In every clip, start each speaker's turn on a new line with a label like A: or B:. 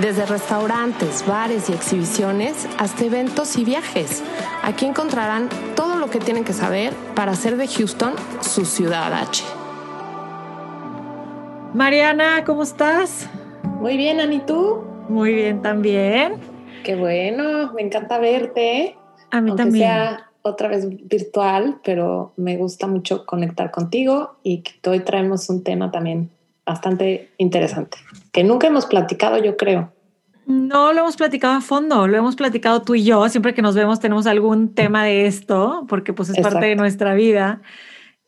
A: Desde restaurantes, bares y exhibiciones hasta eventos y viajes. Aquí encontrarán todo lo que tienen que saber para hacer de Houston su ciudad H.
B: Mariana, ¿cómo estás?
C: Muy bien, Ani, ¿tú?
B: Muy bien también.
C: Qué bueno, me encanta verte.
B: A mí
C: aunque
B: también.
C: sea otra vez virtual, pero me gusta mucho conectar contigo y que hoy traemos un tema también bastante interesante, que nunca hemos platicado, yo creo.
B: No lo hemos platicado a fondo, lo hemos platicado tú y yo. Siempre que nos vemos tenemos algún tema de esto, porque pues es parte de nuestra vida.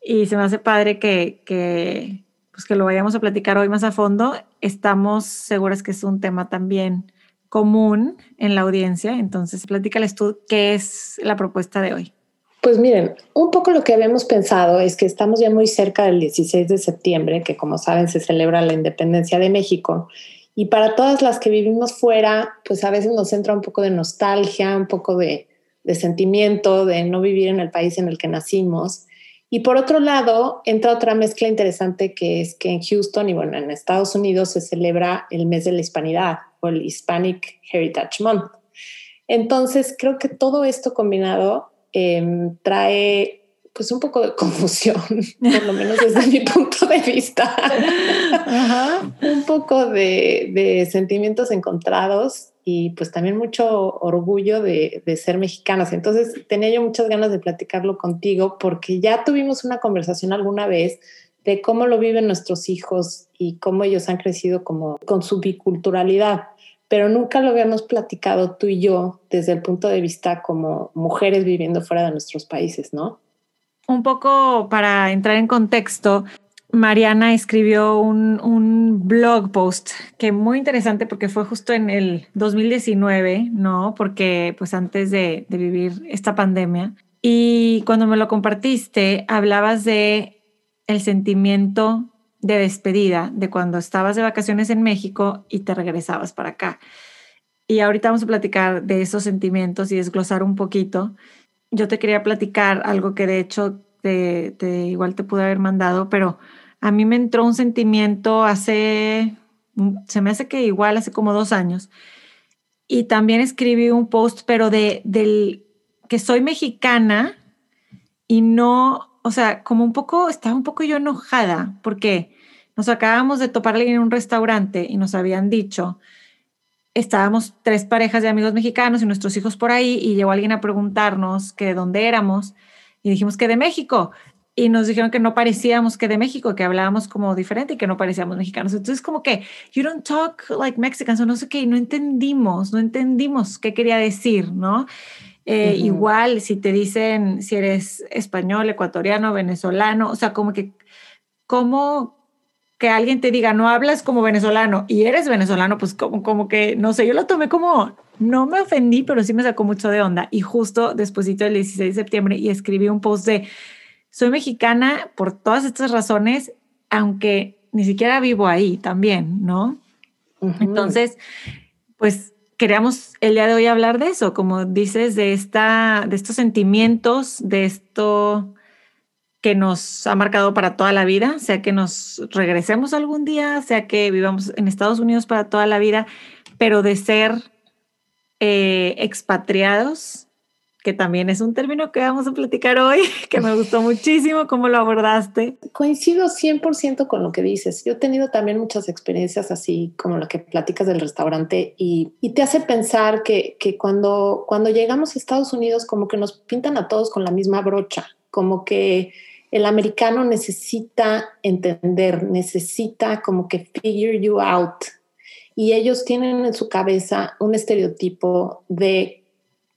B: Y se me hace padre que, que, pues que lo vayamos a platicar hoy más a fondo. Estamos seguras que es un tema también común en la audiencia. Entonces, platícales tú qué es la propuesta de hoy.
C: Pues miren, un poco lo que habíamos pensado es que estamos ya muy cerca del 16 de septiembre, que como saben se celebra la independencia de México. Y para todas las que vivimos fuera, pues a veces nos entra un poco de nostalgia, un poco de, de sentimiento de no vivir en el país en el que nacimos. Y por otro lado, entra otra mezcla interesante que es que en Houston y bueno, en Estados Unidos se celebra el mes de la hispanidad o el Hispanic Heritage Month. Entonces, creo que todo esto combinado eh, trae pues un poco de confusión, por lo menos desde mi punto de vista. un poco de, de, sentimientos encontrados y pues también mucho orgullo de, de, ser mexicanas. Entonces tenía yo muchas ganas de platicarlo contigo porque ya tuvimos una conversación alguna vez de cómo lo viven nuestros hijos y cómo ellos han crecido como con su biculturalidad, pero nunca lo habíamos platicado tú y yo desde el punto de vista como mujeres viviendo fuera de nuestros países, ¿no?
B: Un poco para entrar en contexto, Mariana escribió un, un, blog post que muy interesante porque fue justo en el 2019, ¿no? Porque pues antes de, vivir esta pandemia. Y cuando me lo compartiste, hablabas de el sentimiento de despedida, de cuando estabas de vacaciones en México y te regresabas para acá. Y ahorita vamos a platicar de esos sentimientos y desglosar un poquito. Yo te quería platicar algo que de hecho te, igual te pude haber mandado, pero a mí me entró un sentimiento hace, se me hace que igual hace como dos años. Y también escribí un post, pero de, del que soy mexicana y no, o sea, como un poco, estaba un poco yo enojada porque nos acabamos de topar en un restaurante y nos habían dicho, estábamos tres parejas de amigos mexicanos y nuestros hijos por ahí y llegó alguien a preguntarnos que de dónde éramos y dijimos que de México y nos dijeron que no parecíamos que de México, que hablábamos como diferente y que no parecíamos mexicanos. Entonces como que you don't talk like Mexicans o no sé qué, y no entendimos, no entendimos qué quería decir, ¿no? Eh, uh -huh. Igual si te dicen si eres español, ecuatoriano, venezolano, o sea, como que, como que alguien te diga, no hablas como venezolano y eres venezolano, pues como, como que, no sé, yo lo tomé como, no me ofendí, pero sí me sacó mucho de onda. Y justo después del 16 de septiembre y escribí un post de, soy mexicana por todas estas razones, aunque ni siquiera vivo ahí también, ¿no? Uh -huh. Entonces, pues queríamos el día de hoy hablar de eso, como dices, de, esta, de estos sentimientos, de esto que nos ha marcado para toda la vida, sea que nos regresemos algún día, sea que vivamos en Estados Unidos para toda la vida, pero de ser eh, expatriados, que también es un término que vamos a platicar hoy, que me gustó muchísimo cómo lo abordaste.
C: Coincido 100% con lo que dices. Yo he tenido también muchas experiencias así como la que platicas del restaurante y, y te hace pensar que, que cuando, cuando llegamos a Estados Unidos como que nos pintan a todos con la misma brocha, como que el americano necesita entender, necesita como que figure you out. Y ellos tienen en su cabeza un estereotipo de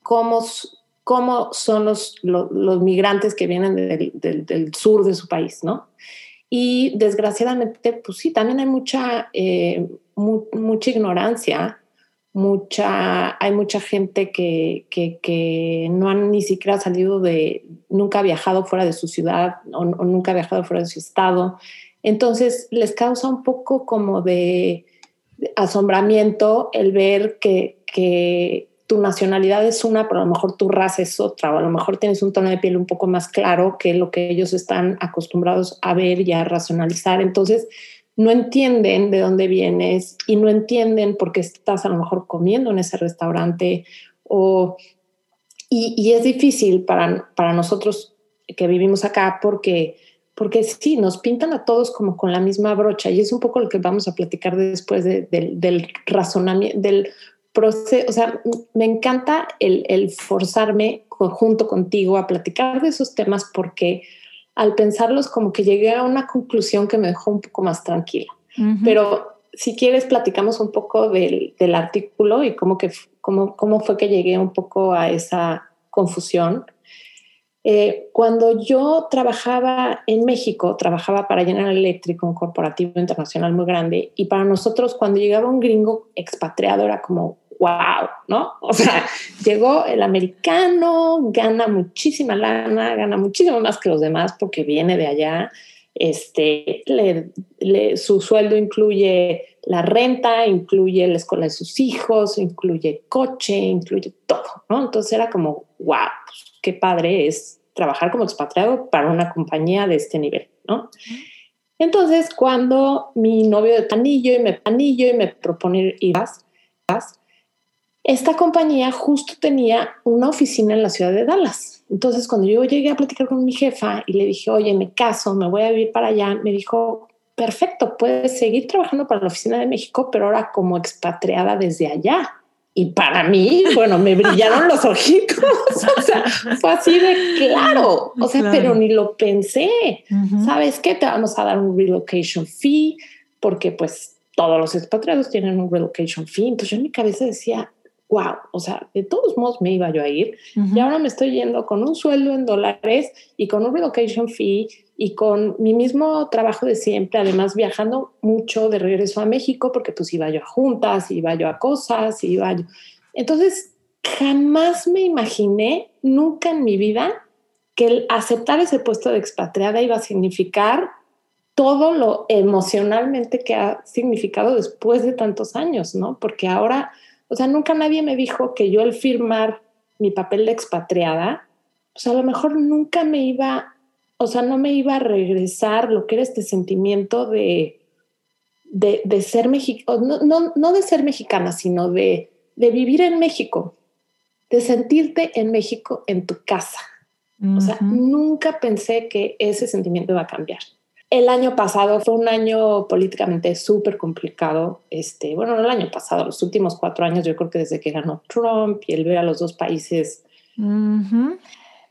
C: cómo cómo son los, los, los migrantes que vienen del, del, del, sur de su país, ¿no? Y desgraciadamente, pues sí, también hay mucha, eh, mu mucha ignorancia mucha, hay mucha gente que, que, no han ni siquiera salido de, nunca ha viajado fuera de su ciudad o, nunca ha viajado fuera de su estado. Entonces les causa un poco como de, asombramiento el ver que, que, tu nacionalidad es una, pero a lo mejor tu raza es otra, o a lo mejor tienes un tono de piel un poco más claro que lo que ellos están acostumbrados a ver y a racionalizar. Entonces, no entienden de dónde vienes y no entienden por qué estás a lo mejor comiendo en ese restaurante o, y, es difícil para, para nosotros que vivimos acá porque, porque sí, nos pintan a todos como con la misma brocha y es un poco lo que vamos a platicar después del razonamiento, del proceso, o sea, me encanta el, el forzarme junto contigo a platicar de esos temas porque al pensarlos como que llegué a una conclusión que me dejó un poco más tranquila. Pero si quieres, platicamos un poco del, del artículo y cómo, que, cómo, cómo, fue que llegué un poco a esa confusión. Eh, cuando yo trabajaba en México, trabajaba para General Electric, un corporativo internacional muy grande, y para nosotros cuando llegaba un gringo expatriado era como, wow, ¿no? O sea, llegó el americano, gana muchísima lana, gana muchísimo más que los demás porque viene de allá. Este, su sueldo incluye la renta, incluye la escuela de sus hijos, incluye coche, incluye todo, ¿no? Entonces era como, wow, pues, qué padre es trabajar como expatriado para una compañía de este nivel, ¿no? Entonces, cuando mi novio de panillo y me panillo y me propone ir, vas, vas, esta compañía justo tenía una oficina en la ciudad de Dallas. Entonces, cuando yo llegué a platicar con mi jefa y le dije, oye, me caso, me voy a vivir para allá, me dijo, perfecto, puedes seguir trabajando para la oficina de México, pero ahora como expatriada desde allá. Y para mí, bueno, me brillaron los ojitos. O sea, fue así de claro. O sea, pero ni lo pensé. ¿Sabes qué? Te vamos a dar un relocation fee porque pues todos los expatriados tienen un relocation fee. Entonces yo en mi cabeza decía, wow, o sea, de todos modos me iba yo a ir y ahora me estoy yendo con un sueldo en dólares y con un relocation fee y con mi mismo trabajo de siempre, además viajando mucho de regreso a México porque pues iba yo a juntas, iba yo a cosas, iba yo. Entonces, jamás me imaginé, nunca en mi vida, que el aceptar ese puesto de expatriada iba a significar todo lo emocionalmente que ha significado después de tantos años, ¿no? Porque ahora o sea, nunca nadie me dijo que yo al firmar mi papel de expatriada, pues a lo mejor nunca me iba, o sea, no me iba a regresar lo que era este sentimiento de, de, ser mexicana, no, no, de ser mexicana, sino de, de vivir en México, de sentirte en México en tu casa. O sea, nunca pensé que ese sentimiento iba a cambiar. El año pasado fue un año políticamente súper complicado. Este, bueno, no el año pasado, los últimos cuatro años, yo creo que desde que ganó Trump y el ver a los dos países,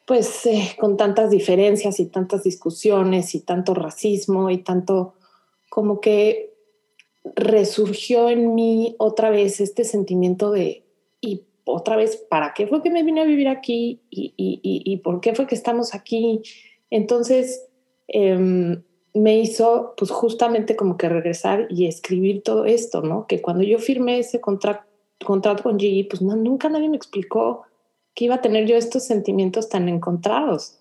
C: pues eh, con tantas diferencias y tantas discusiones y tanto racismo y tanto como que resurgió en mí otra vez este sentimiento de, y otra vez, ¿para qué fue que me vine a vivir aquí? ¿Y, y, y, por qué fue que estamos aquí? Entonces, eh, me hizo pues justamente como que regresar y escribir todo esto, ¿no? Que cuando yo firmé ese contrato contrato con GE, pues nunca nadie me explicó que iba a tener yo estos sentimientos tan encontrados.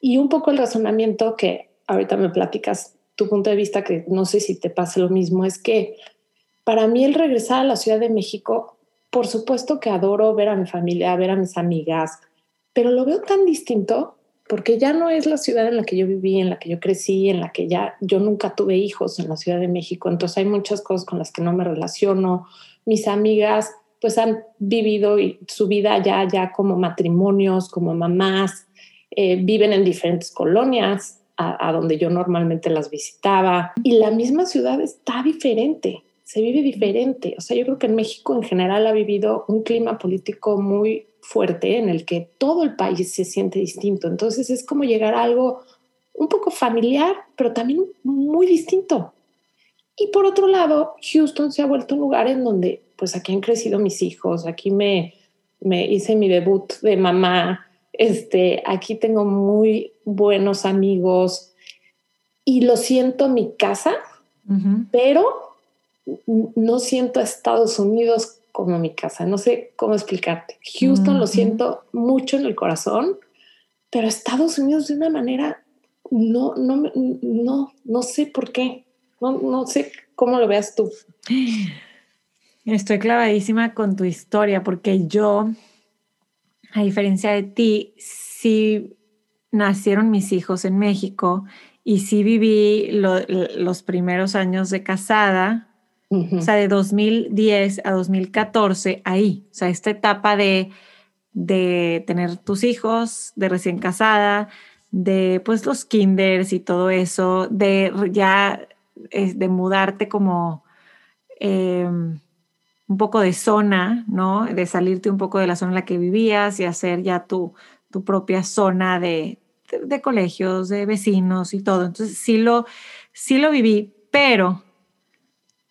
C: Y un poco el razonamiento que ahorita me platicas tu punto de vista, que no sé si te pasa lo mismo, es que para mí el regresar a la Ciudad de México, por supuesto que adoro ver a mi familia, ver a mis amigas, pero lo veo tan distinto porque ya no es la ciudad en la que yo viví, en la que yo crecí, en la que ya yo nunca tuve hijos en la Ciudad de México, entonces hay muchas cosas con las que no me relaciono. Mis amigas pues han vivido su vida ya, ya como matrimonios, como mamás, eh, viven en diferentes colonias a, a donde yo normalmente las visitaba y la misma ciudad está diferente, se vive diferente. O sea, yo creo que en México en general ha vivido un clima político muy fuerte en el que todo el país se siente distinto. Entonces es como llegar a algo un poco familiar, pero también muy distinto. Y por otro lado, Houston se ha vuelto un lugar en donde, pues aquí han crecido mis hijos, aquí me, me hice mi debut de mamá, este, aquí tengo muy buenos amigos y lo siento mi casa, pero no siento a Estados Unidos como mi casa. No sé cómo explicarte. Houston lo siento mucho en el corazón, pero Estados Unidos de una manera no, no, no, no sé por qué. No, no sé cómo lo veas tú.
B: Estoy clavadísima con tu historia porque yo, a diferencia de ti, sí nacieron mis hijos en México y sí viví los primeros años de casada, o sea, de 2010 a 2014, ahí, o sea, esta etapa de, de tener tus hijos, de recién casada, de pues los kinders y todo eso, de ya de mudarte como em, un poco de zona, ¿no? De salirte un poco de la zona en la que vivías y hacer ya tu, tu propia zona de, de, colegios, de vecinos y todo. Entonces sí lo, sí lo viví, pero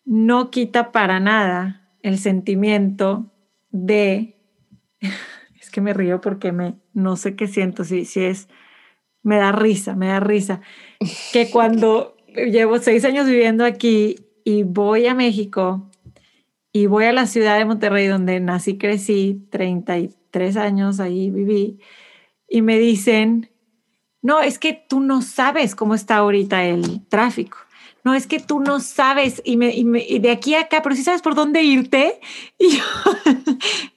B: no quita para nada el sentimiento de, es que me río porque me, no sé qué siento, si, si es, me da risa, me da risa, que cuando llevo seis años viviendo aquí y voy a México y voy a la ciudad de Monterrey donde nací, crecí, 33 años ahí viví, y me dicen, no, es que tú no sabes cómo está ahorita el tráfico. No, es que tú no sabes y, me, y, de aquí a acá, pero sí sabes por dónde irte. Y yo,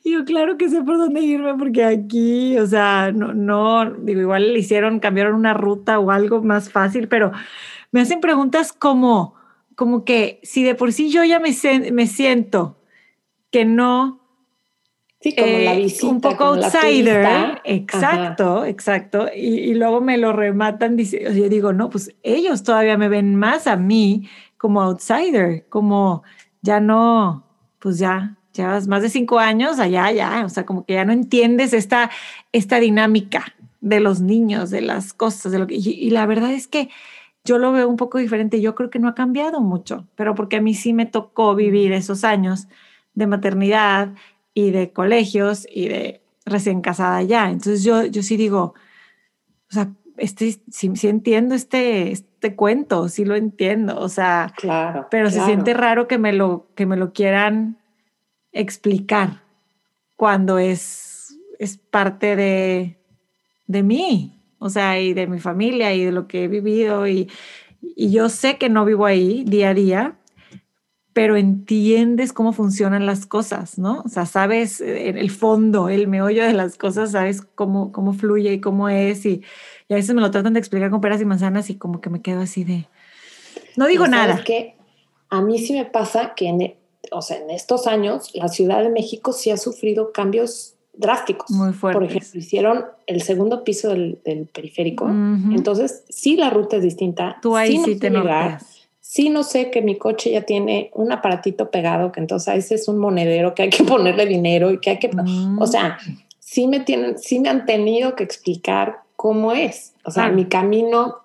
B: yo, claro que sé por dónde irme porque aquí, o sea, no, no, digo, igual le hicieron, cambiaron una ruta o algo más fácil, pero me hacen preguntas como, como que si de por sí yo ya me, me siento que no
C: Sí, como la eh, visita.
B: Un poco outsider. Exacto, exacto. Y, luego me lo rematan. Dice, yo digo, no, pues ellos todavía me ven más a mí como outsider, como ya no, pues ya, llevas más de cinco años allá, ya, o sea, como que ya no entiendes esta, esta dinámica de los niños, de las cosas, de lo que, y la verdad es que yo lo veo un poco diferente. Yo creo que no ha cambiado mucho, pero porque a mí sí me tocó vivir esos años de maternidad, y de colegios y de recién casada ya. Entonces yo, yo sí digo, o sea, este, sí, entiendo este, este cuento, sí lo entiendo, o sea,
C: claro,
B: pero se siente raro que me, lo, que me lo quieran explicar cuando es, es parte de, de mí, o sea, y de mi familia y de lo que he vivido y, y yo sé que no vivo ahí día a día, pero entiendes cómo funcionan las cosas, ¿no? O sea, sabes eh, el fondo, el meollo de las cosas, sabes cómo, cómo fluye y cómo es, y, a veces me lo tratan de explicar con peras y manzanas y como que me quedo así de, no digo nada.
C: que a mí sí me pasa que en, e, o sea, en estos años la Ciudad de México sí ha sufrido cambios drásticos.
B: Muy fuertes.
C: Por ejemplo, hicieron el segundo piso del, periférico, entonces sí la ruta es distinta.
B: Tú ahí sí, te
C: Sí, no sé que mi coche ya tiene un aparatito pegado, que entonces ese es un monedero que hay que ponerle dinero y que hay que, mm. o sea, sí me tienen, sí me han tenido que explicar cómo es. O sea, mi camino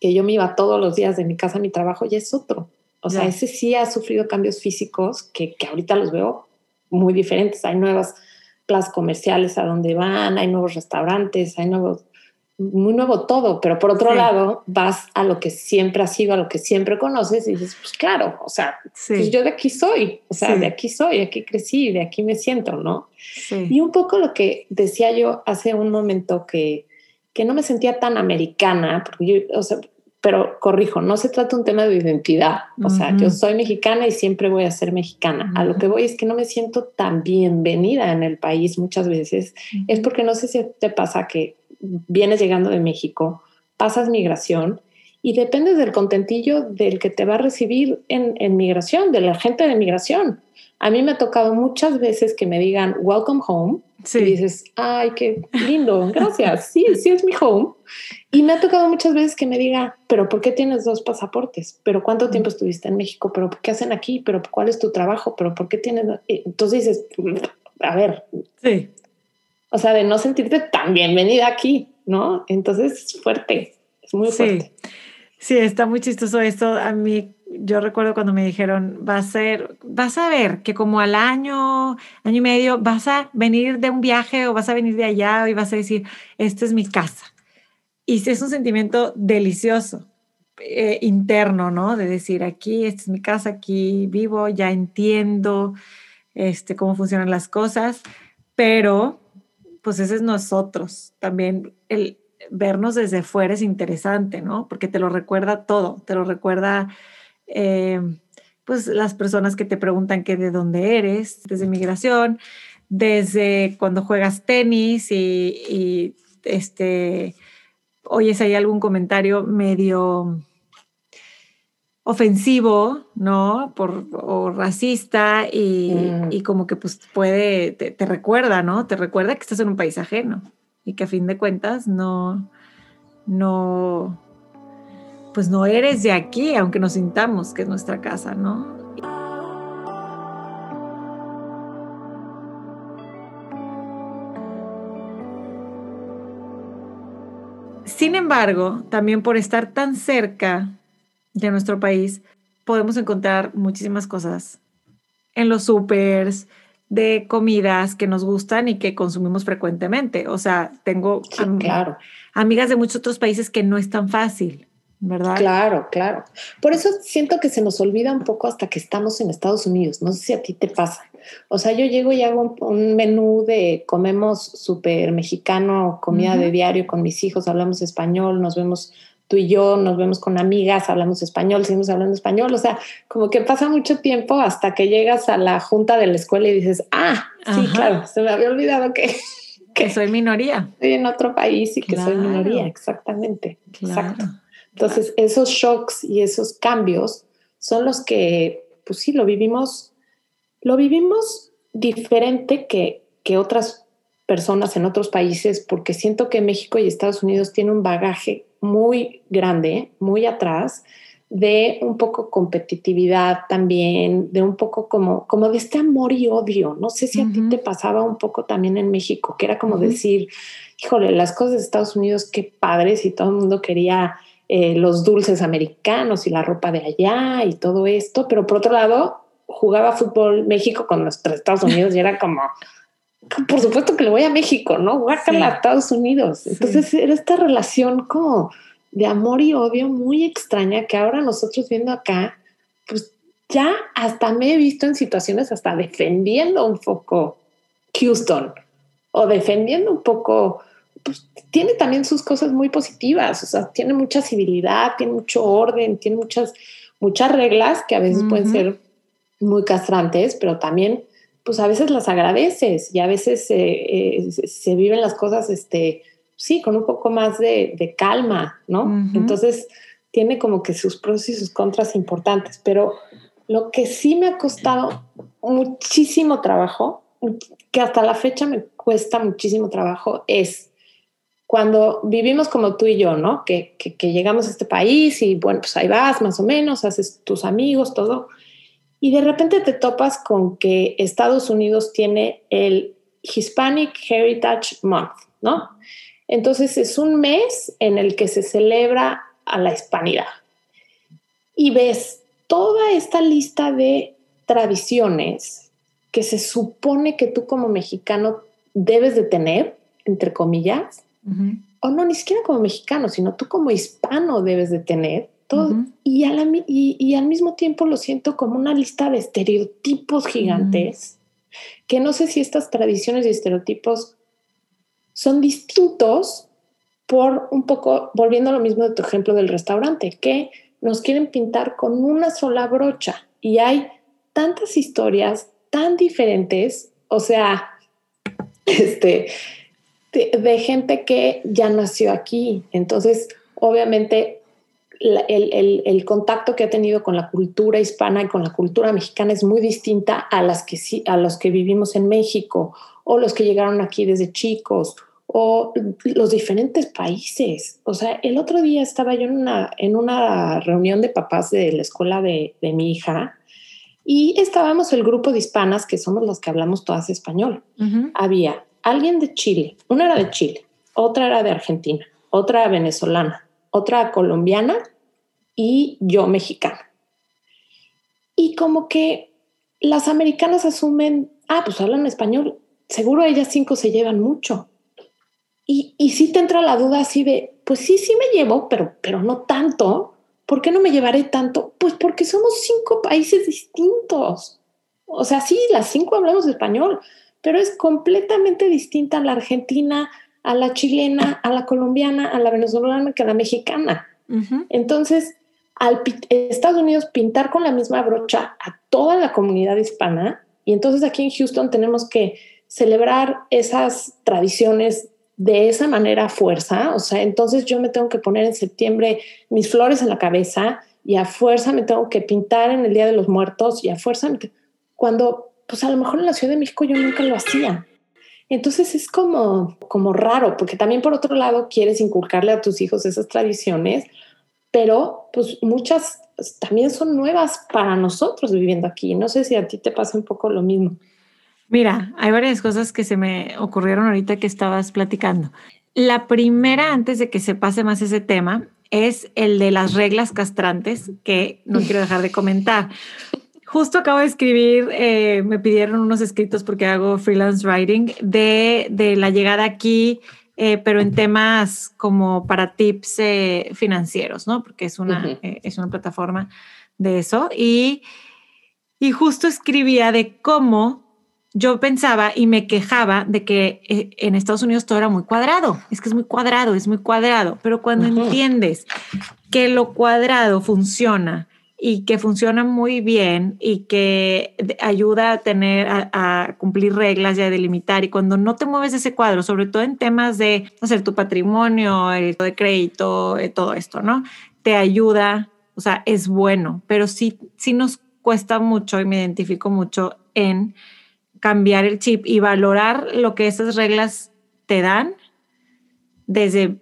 C: que yo me iba todos los días de mi casa a mi trabajo ya es otro. O sea, ese sí ha sufrido cambios físicos que, que ahorita los veo muy diferentes. Hay nuevas plazas comerciales a donde van, hay nuevos restaurantes, hay nuevos muy nuevo todo, pero por otro lado vas a lo que siempre has sido, a lo que siempre conoces y dices, pues claro, o sea, pues yo de aquí soy, o sea, de aquí soy, aquí crecí, de aquí me siento, ¿no? Y un poco lo que decía yo hace un momento que, que no me sentía tan americana, porque yo, o sea, pero corrijo, no se trata un tema de identidad, o sea, yo soy mexicana y siempre voy a ser mexicana. A lo que voy es que no me siento tan bienvenida en el país muchas veces, es porque no sé si te pasa que vienes llegando de México, pasas migración y dependes del contentillo del que te va a recibir en, migración, de la gente de migración. A mí me ha tocado muchas veces que me digan welcome home y dices, ay, qué lindo, gracias, sí, sí es mi home. Y me ha tocado muchas veces que me diga, pero ¿por qué tienes dos pasaportes? ¿Pero cuánto tiempo estuviste en México? ¿Pero qué hacen aquí? ¿Pero cuál es tu trabajo? ¿Pero por qué tienes...? Entonces dices, a ver,
B: sí
C: o sea, de no sentirte tan bienvenida aquí, ¿no? Entonces es fuerte, es muy fuerte.
B: Sí, está muy chistoso esto. A mí, yo recuerdo cuando me dijeron, va a ser, vas a ver que como al año, año y medio, vas a venir de un viaje o vas a venir de allá y vas a decir, esta es mi casa. Y es un sentimiento delicioso, eh, interno, ¿no? De decir, aquí, esta es mi casa, aquí vivo, ya entiendo este, cómo funcionan las cosas, pero pues ese es nosotros. También el vernos desde fuera es interesante, ¿no? Porque te lo recuerda todo, te lo recuerda... Eh, pues las personas que te preguntan que de dónde eres, desde migración, desde cuando juegas tenis y, y este, oyes ahí algún comentario medio ofensivo, ¿no? Por, o racista y, mm. y como que pues puede, te, recuerda, ¿no? Te recuerda que estás en un país ajeno y que a fin de cuentas no, no, pues no eres de aquí, aunque nos sintamos que es nuestra casa, ¿no? Sin embargo, también por estar tan cerca de nuestro país, podemos encontrar muchísimas cosas en los supers, de comidas que nos gustan y que consumimos frecuentemente. O sea, tengo
C: claro.
B: amigas de muchos otros países que no es tan fácil, ¿verdad?
C: Claro, claro. Por eso siento que se nos olvida un poco hasta que estamos en Estados Unidos. No sé si a ti te pasa. O sea, yo llego y hago un, menú de comemos súper mexicano, comida de diario con mis hijos, hablamos español, nos vemos tú y yo nos vemos con amigas, hablamos español, seguimos hablando español, o sea, como que pasa mucho tiempo hasta que llegas a la junta de la escuela y dices, ah, sí, claro, se me había olvidado que,
B: que soy minoría.
C: Estoy en otro país y que soy minoría, exactamente. Exacto. Entonces, esos shocks y esos cambios son los que, pues sí, lo vivimos, lo vivimos diferente que, que otras personas en otros países, porque siento que México y Estados Unidos tienen un bagaje muy grande, muy atrás, de un poco competitividad también, de un poco como, como de este amor y odio. No sé si a ti te pasaba un poco también en México, que era como decir, híjole, las cosas de Estados Unidos, qué padres, y todo el mundo quería eh, los dulces americanos y la ropa de allá y todo esto, pero por otro lado, jugaba fútbol México con los Estados Unidos y era como, por supuesto que le voy a México, ¿no? Guácala a Estados Unidos. Entonces era esta relación como de amor y odio muy extraña que ahora nosotros viendo acá, pues ya hasta me he visto en situaciones hasta defendiendo un poco Houston o defendiendo un poco, pues tiene también sus cosas muy positivas, o sea, tiene mucha civilidad, tiene mucho orden, tiene muchas, muchas reglas que a veces pueden ser muy castrantes, pero también pues a veces las agradeces y a veces eh, se viven las cosas, este, sí, con un poco más de, calma, ¿no? Entonces tiene como que sus pros y sus contras importantes, pero lo que sí me ha costado muchísimo trabajo, que hasta la fecha me cuesta muchísimo trabajo, es cuando vivimos como tú y yo, ¿no? Que, que, que llegamos a este país y bueno, pues ahí vas más o menos, haces tus amigos, todo y de repente te topas con que Estados Unidos tiene el Hispanic Heritage Month, ¿no? Entonces es un mes en el que se celebra a la hispanidad. Y ves toda esta lista de tradiciones que se supone que tú como mexicano debes de tener, entre comillas, o no, ni siquiera como mexicano, sino tú como hispano debes de tener, y, y, al mismo tiempo lo siento como una lista de estereotipos gigantes, que no sé si estas tradiciones y estereotipos son distintos por un poco, volviendo a lo mismo de tu ejemplo del restaurante, que nos quieren pintar con una sola brocha y hay tantas historias tan diferentes, o sea, este, de gente que ya nació aquí. Entonces, obviamente, el, contacto que ha tenido con la cultura hispana y con la cultura mexicana es muy distinta a, las que, a los que vivimos en México o los que llegaron aquí desde chicos o los diferentes países. O sea, el otro día estaba yo en una, en una reunión de papás de la escuela de, mi hija y estábamos el grupo de hispanas que somos las que hablamos todas español. Había alguien de Chile, una era de Chile, otra era de Argentina, otra venezolana, otra colombiana y yo mexicana. Y como que las americanas asumen, ah, pues hablan español, seguro ellas cinco se llevan mucho. Y, y sí te entra la duda así de, pues sí, sí me llevo, pero, pero no tanto, ¿por qué no me llevaré tanto? Pues porque somos cinco países distintos. O sea, sí, las cinco hablamos español, pero es completamente distinta la argentina, a la chilena, a la colombiana, a la venezolana que a la mexicana. Entonces, al Estados Unidos pintar con la misma brocha a toda la comunidad hispana, y entonces aquí en Houston tenemos que celebrar esas tradiciones de esa manera a fuerza, o sea, entonces yo me tengo que poner en septiembre mis flores en la cabeza y a fuerza me tengo que pintar en el Día de los Muertos y a fuerza cuando pues a lo mejor en la Ciudad de México yo nunca lo hacía. Entonces es como, como raro, porque también por otro lado quieres inculcarle a tus hijos esas tradiciones, pero pues muchas también son nuevas para nosotros viviendo aquí. No sé si a ti te pasa un poco lo mismo.
B: Mira, hay varias cosas que se me ocurrieron ahorita que estabas platicando. La primera, antes de que se pase más ese tema, es el de las reglas castrantes, que no quiero dejar de comentar. Justo acabo de escribir, eh, me pidieron unos escritos porque hago freelance writing de, de la llegada aquí, eh, pero en temas como para tips eh, financieros, ¿no? Porque es una, es una plataforma de eso. Y, y justo escribía de cómo yo pensaba y me quejaba de que en Estados Unidos todo era muy cuadrado. Es que es muy cuadrado, es muy cuadrado. Pero cuando entiendes que lo cuadrado funciona y que funciona muy bien y que ayuda a tener, a, cumplir reglas y a delimitar. Y cuando no te mueves ese cuadro, sobre todo en temas de hacer tu patrimonio, el de crédito, eh, todo esto, ¿no? Te ayuda, o sea, es bueno, pero sí, sí nos cuesta mucho y me identifico mucho en cambiar el chip y valorar lo que esas reglas te dan desde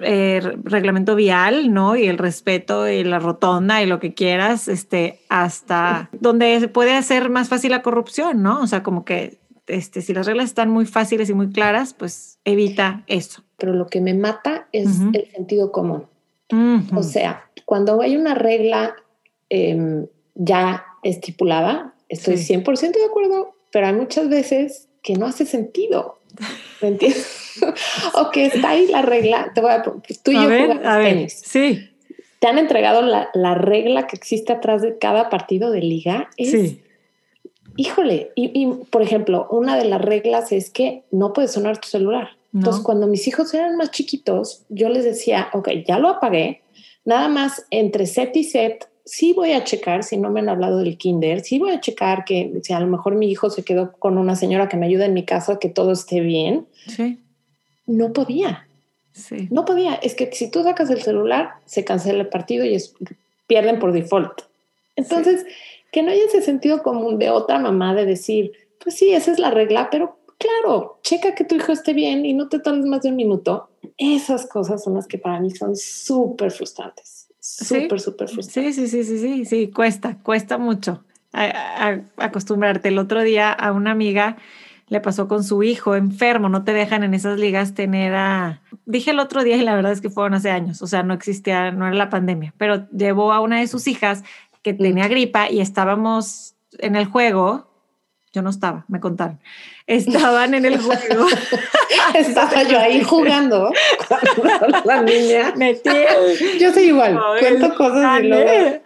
B: eh, reglamento vial, ¿no? Y el respeto y la rotonda y lo que quieras, este, hasta donde puede hacer más fácil la corrupción, ¿no? O sea, como que este, si las reglas están muy fáciles y muy claras, pues evita eso.
C: Pero lo que me mata es el sentido común. O sea, cuando hay una regla em, ya estipulada, estoy 100% de acuerdo, pero hay muchas veces que no hace sentido. ¿Me entiendes? o que está ahí la regla. Te voy a, tú y yo jugamos tenis.
B: Sí.
C: ¿Te han entregado la, la, regla que existe atrás de cada partido de liga? sí. Híjole, y, y, por ejemplo, una de las reglas es que no puedes sonar tu celular. Entonces, cuando mis hijos eran más chiquitos, yo les decía, ok, ya lo apagué, nada más entre set y set sí voy a checar si no me han hablado del kinder, sí voy a checar que si a lo mejor mi hijo se quedó con una señora que me ayuda en mi casa, que todo esté bien. Sí. No podía. Sí. No podía. Es que si tú sacas el celular, se cancela el partido y es, pierden por default. Entonces, que no haya ese sentido común de otra mamá de decir, pues sí, esa es la regla, pero claro, checa que tu hijo esté bien y no te tardes más de un minuto. Esas cosas son las que para mí son súper frustrantes súper, súper frustrante.
B: Sí, sí, sí, sí, sí, sí, cuesta, cuesta mucho acostumbrarte. El otro día a una amiga le pasó con su hijo enfermo, no te dejan en esas ligas tener a... Dije el otro día y la verdad es que fueron hace años, o sea, no existía, no era la pandemia, pero llevó a una de sus hijas que tenía gripa y estábamos en el juego yo no estaba, me contaron. Estaban en el juego.
C: estaba yo ahí jugando la niña. Yo soy igual, cuento cosas y luego...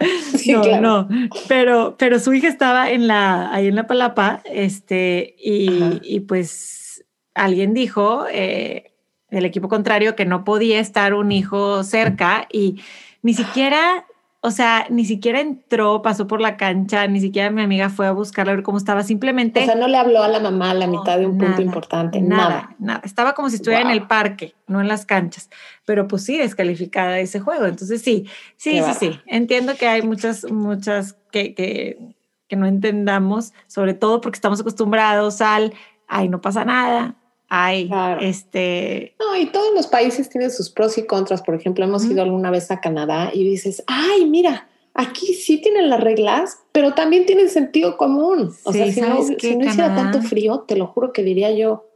B: no, no, pero, pero su hija estaba en la, ahí en la palapa, este, y, y pues alguien dijo, eh, el equipo contrario, que no podía estar un hijo cerca y ni siquiera o sea, ni siquiera entró, pasó por la cancha, ni siquiera mi amiga fue a buscarla a ver cómo estaba, simplemente...
C: O sea, no le habló a la mamá a la mitad de un punto importante, nada,
B: nada. Estaba como si estuviera en el parque, no en las canchas, pero pues sí, descalificada ese juego. Entonces sí, sí, sí, sí. Entiendo que hay muchas, muchas que, que, que no entendamos, sobre todo porque estamos acostumbrados al, ay, no pasa nada, hay este.
C: No, y todos los países tienen sus pros y contras. Por ejemplo, hemos ido alguna vez a Canadá y dices, ay, mira, aquí sí tienen las reglas, pero también tienen sentido común. O sea, si no, si no hiciera tanto frío, te lo juro que diría yo,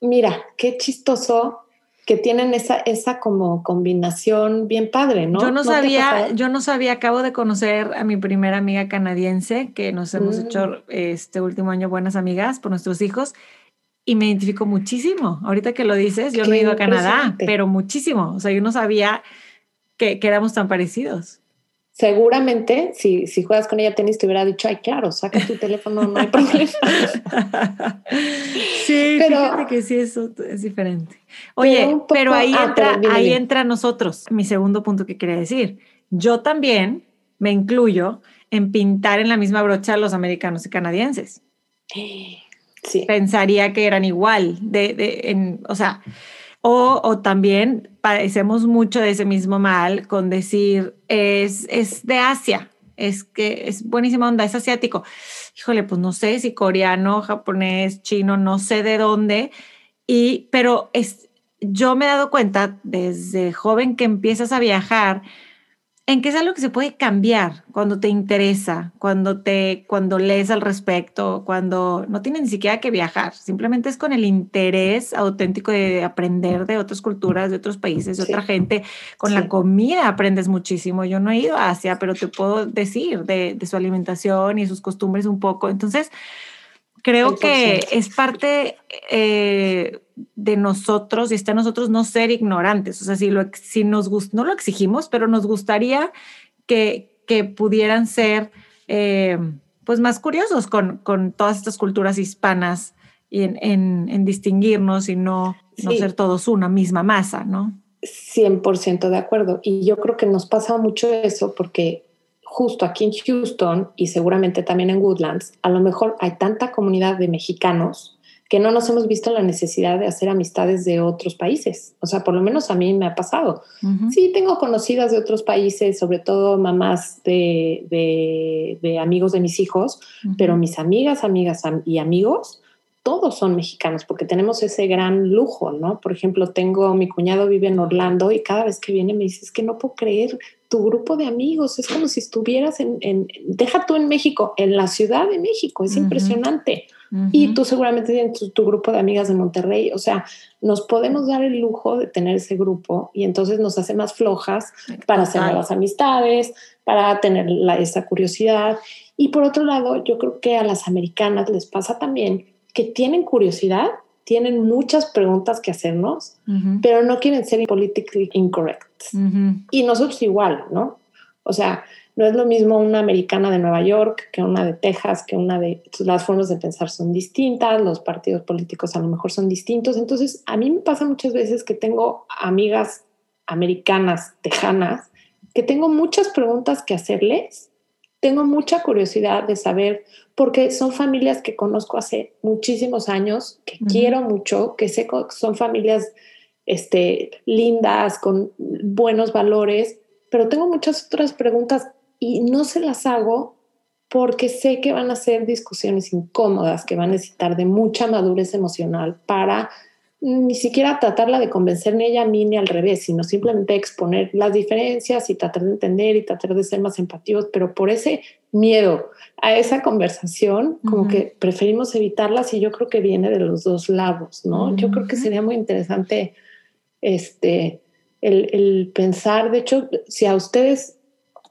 C: mira, qué chistoso que tienen esa, esa como combinación bien padre, ¿no?
B: Yo no, sabía, yo no sabía, acabo de conocer a mi primera amiga canadiense, que nos hemos mm. hecho este último año buenas amigas por nuestros hijos, y me identifico muchísimo. Ahorita que lo dices, yo no he ido a Canadá, pero muchísimo. O sea, yo no sabía que, que éramos tan parecidos.
C: seguramente si, si juegas con ella tenis te hubiera dicho, ay, claro, saca tu teléfono, no hay problema.
B: sí, pero, fíjate que sí, eso es diferente. Oye, pero, ahí, ah, entra, ahí entra nosotros, mi segundo punto que quería decir. Yo también me incluyo en pintar en la misma brocha a los americanos y canadienses. Pensaría que eran igual, de, de o sea, o, o, también padecemos mucho de ese mismo mal con decir, es, es de Asia, es que es buenísima onda, es asiático. Híjole, pues no sé si coreano, japonés, chino, no sé de dónde. Y, pero es, yo me he dado cuenta desde joven que empiezas a viajar en qué es algo que se puede cambiar cuando te interesa, cuando te cuando lees al respecto, cuando no tienes ni siquiera que viajar, simplemente es con el interés auténtico de aprender de otras culturas, de otros países, de otra gente. Con la comida aprendes muchísimo. Yo no he ido a Asia, pero te puedo decir de, de su alimentación y sus costumbres un poco. Entonces, creo que es parte eh, de nosotros y está en nosotros no ser ignorantes. O sea, si, lo, si nos gusta, no lo exigimos, pero nos gustaría que, que pudieran ser eh, pues más curiosos con, con, todas estas culturas hispanas y en, en, en distinguirnos y no, no ser todos una misma masa, ¿no?
C: 100% de acuerdo. Y yo creo que nos pasa mucho eso porque justo aquí en Houston y seguramente también en Woodlands, a lo mejor hay tanta comunidad de mexicanos que no nos hemos visto la necesidad de hacer amistades de otros países. O sea, por lo menos a mí me ha pasado. Sí, tengo conocidas de otros países, sobre todo mamás de, de, amigos de mis hijos, pero mis amigas, amigas y amigos, todos son mexicanos porque tenemos ese gran lujo, ¿no? Por ejemplo, tengo, mi cuñado vive en Orlando y cada vez que viene me dice, es que no puedo creer tu grupo de amigos, es como si estuvieras en, en deja tú en México, en la Ciudad de México, es impresionante. Y tú seguramente tienes tu, grupo de amigas de Monterrey, o sea, nos podemos dar el lujo de tener ese grupo y entonces nos hace más flojas para hacer nuevas amistades, para tener la, esa curiosidad. Y por otro lado, yo creo que a las americanas les pasa también que tienen curiosidad, tienen muchas preguntas que hacernos, pero no quieren ser politically incorrect. Y nosotros igual, ¿no? O sea, no es lo mismo una americana de Nueva York que una de Texas, que una de... Las formas de pensar son distintas, los partidos políticos a lo mejor son distintos. Entonces, a mí me pasa muchas veces que tengo amigas americanas, tejanas, que tengo muchas preguntas que hacerles. Tengo mucha curiosidad de saber, porque son familias que conozco hace muchísimos años, que quiero mucho, que sé que son familias este, lindas, con buenos valores, pero tengo muchas otras preguntas y no se las hago porque sé que van a ser discusiones incómodas, que van a necesitar de mucha madurez emocional para ni siquiera tratarla de convencer ni ella a mí ni al revés, sino simplemente exponer las diferencias y tratar de entender y tratar de ser más empativos, pero por ese miedo a esa conversación, como que preferimos evitarlas y yo creo que viene de los dos lados, ¿no? Yo creo que sería muy interesante este, el, el pensar, de hecho, si a ustedes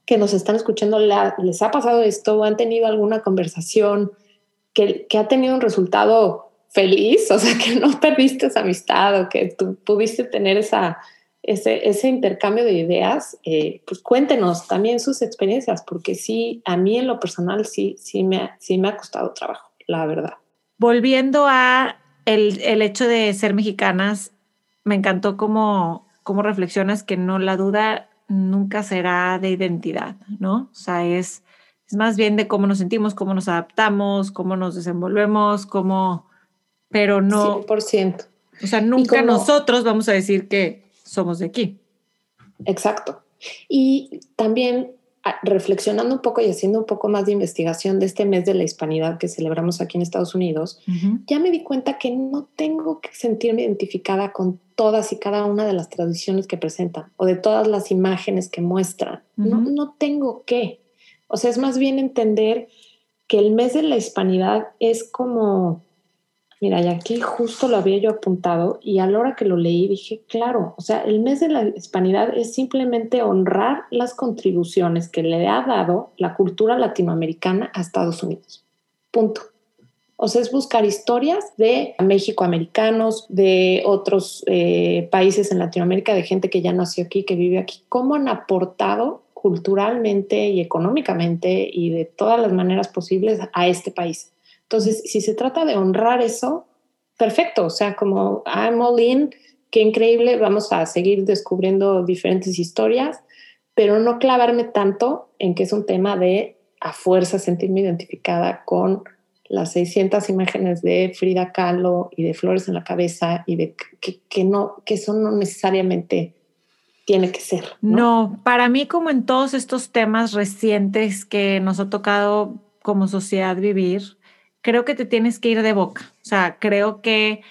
C: que nos están escuchando les ha pasado esto o han tenido alguna conversación que, que, ha tenido un resultado feliz, o sea, que no perdiste esa amistad o que tú pudiste tener esa, ese, ese intercambio de ideas, eh, pues cuéntenos también sus experiencias, porque sí, a mí en lo personal sí, sí, me, sí me ha costado trabajo, la verdad.
B: Volviendo a el, el hecho de ser mexicanas, me encantó cómo, cómo reflexionas que no la duda nunca será de identidad, ¿no? O sea, es, es más bien de cómo nos sentimos, cómo nos adaptamos, cómo nos desenvolvemos, cómo, pero no...
C: 100%.
B: O sea, nunca nosotros vamos a decir que somos de aquí.
C: Exacto. Y también reflexionando un poco y haciendo un poco más de investigación de este mes de la hispanidad que celebramos aquí en Estados Unidos, ya me di cuenta que no tengo que sentirme identificada con todas y cada una de las tradiciones que presentan o de todas las imágenes que muestran. no, no tengo que. O sea, es más bien entender que el mes de la hispanidad es como Mira, y aquí justo lo había yo apuntado y a la hora que lo leí dije, claro, o sea, el mes de la hispanidad es simplemente honrar las contribuciones que le ha dado la cultura latinoamericana a Estados Unidos. Punto. O sea, es buscar historias de México-americanos, de otros eh, países en Latinoamérica, de gente que ya nació aquí, que vive aquí, cómo han aportado culturalmente y económicamente y de todas las maneras posibles a este país. Entonces, si se trata de honrar eso, perfecto, o sea, como I'm all in, qué increíble, vamos a seguir descubriendo diferentes historias, pero no clavarme tanto en que es un tema de a fuerza sentirme identificada con las 600 imágenes de Frida Kahlo y de flores en la cabeza y de que, no, que eso no necesariamente tiene que ser.
B: ¿no? para mí como en todos estos temas recientes que nos ha tocado como sociedad vivir, creo que te tienes que ir de boca. O sea, creo que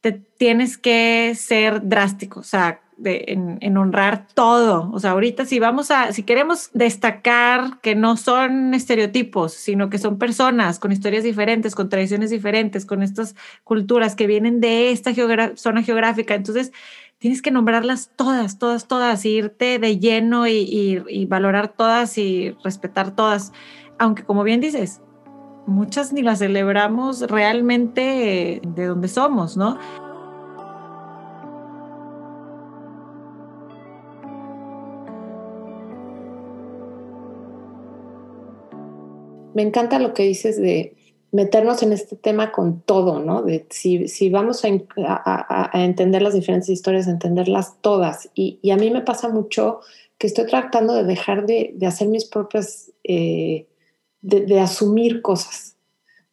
B: te tienes que ser drástico. O sea, en, honrar todo. O sea, ahorita si vamos a, si queremos destacar que no son estereotipos, sino que son personas con historias diferentes, con tradiciones diferentes, con estas culturas que vienen de esta zona geográfica, entonces tienes que nombrarlas todas, todas, todas, irte de lleno y, y valorar todas y respetar todas. Aunque como bien dices, muchas ni las celebramos realmente de donde somos, ¿no?
C: me encanta lo que dices de meternos en este tema con todo, ¿no? De si, si vamos a, entender las diferentes historias, entenderlas todas. Y, a mí me pasa mucho que estoy tratando de dejar de, hacer mis propias, eh, de, asumir cosas.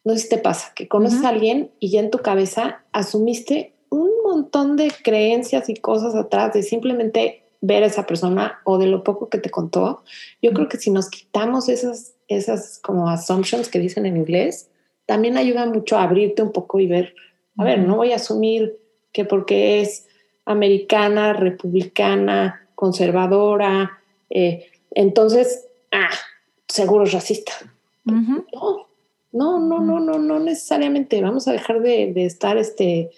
C: No sé si te pasa, que conoces a alguien y ya en tu cabeza asumiste un montón de creencias y cosas atrás de simplemente ver a esa persona o de lo poco que te contó. Yo creo que si nos quitamos esas esas como assumptions que dicen en inglés, también ayuda mucho a abrirte un poco y ver, a ver, no voy a asumir que porque es americana, republicana, conservadora, eh, entonces, ah, seguro es racista. No, no, no, no, no, no necesariamente. Vamos a dejar de, estar este,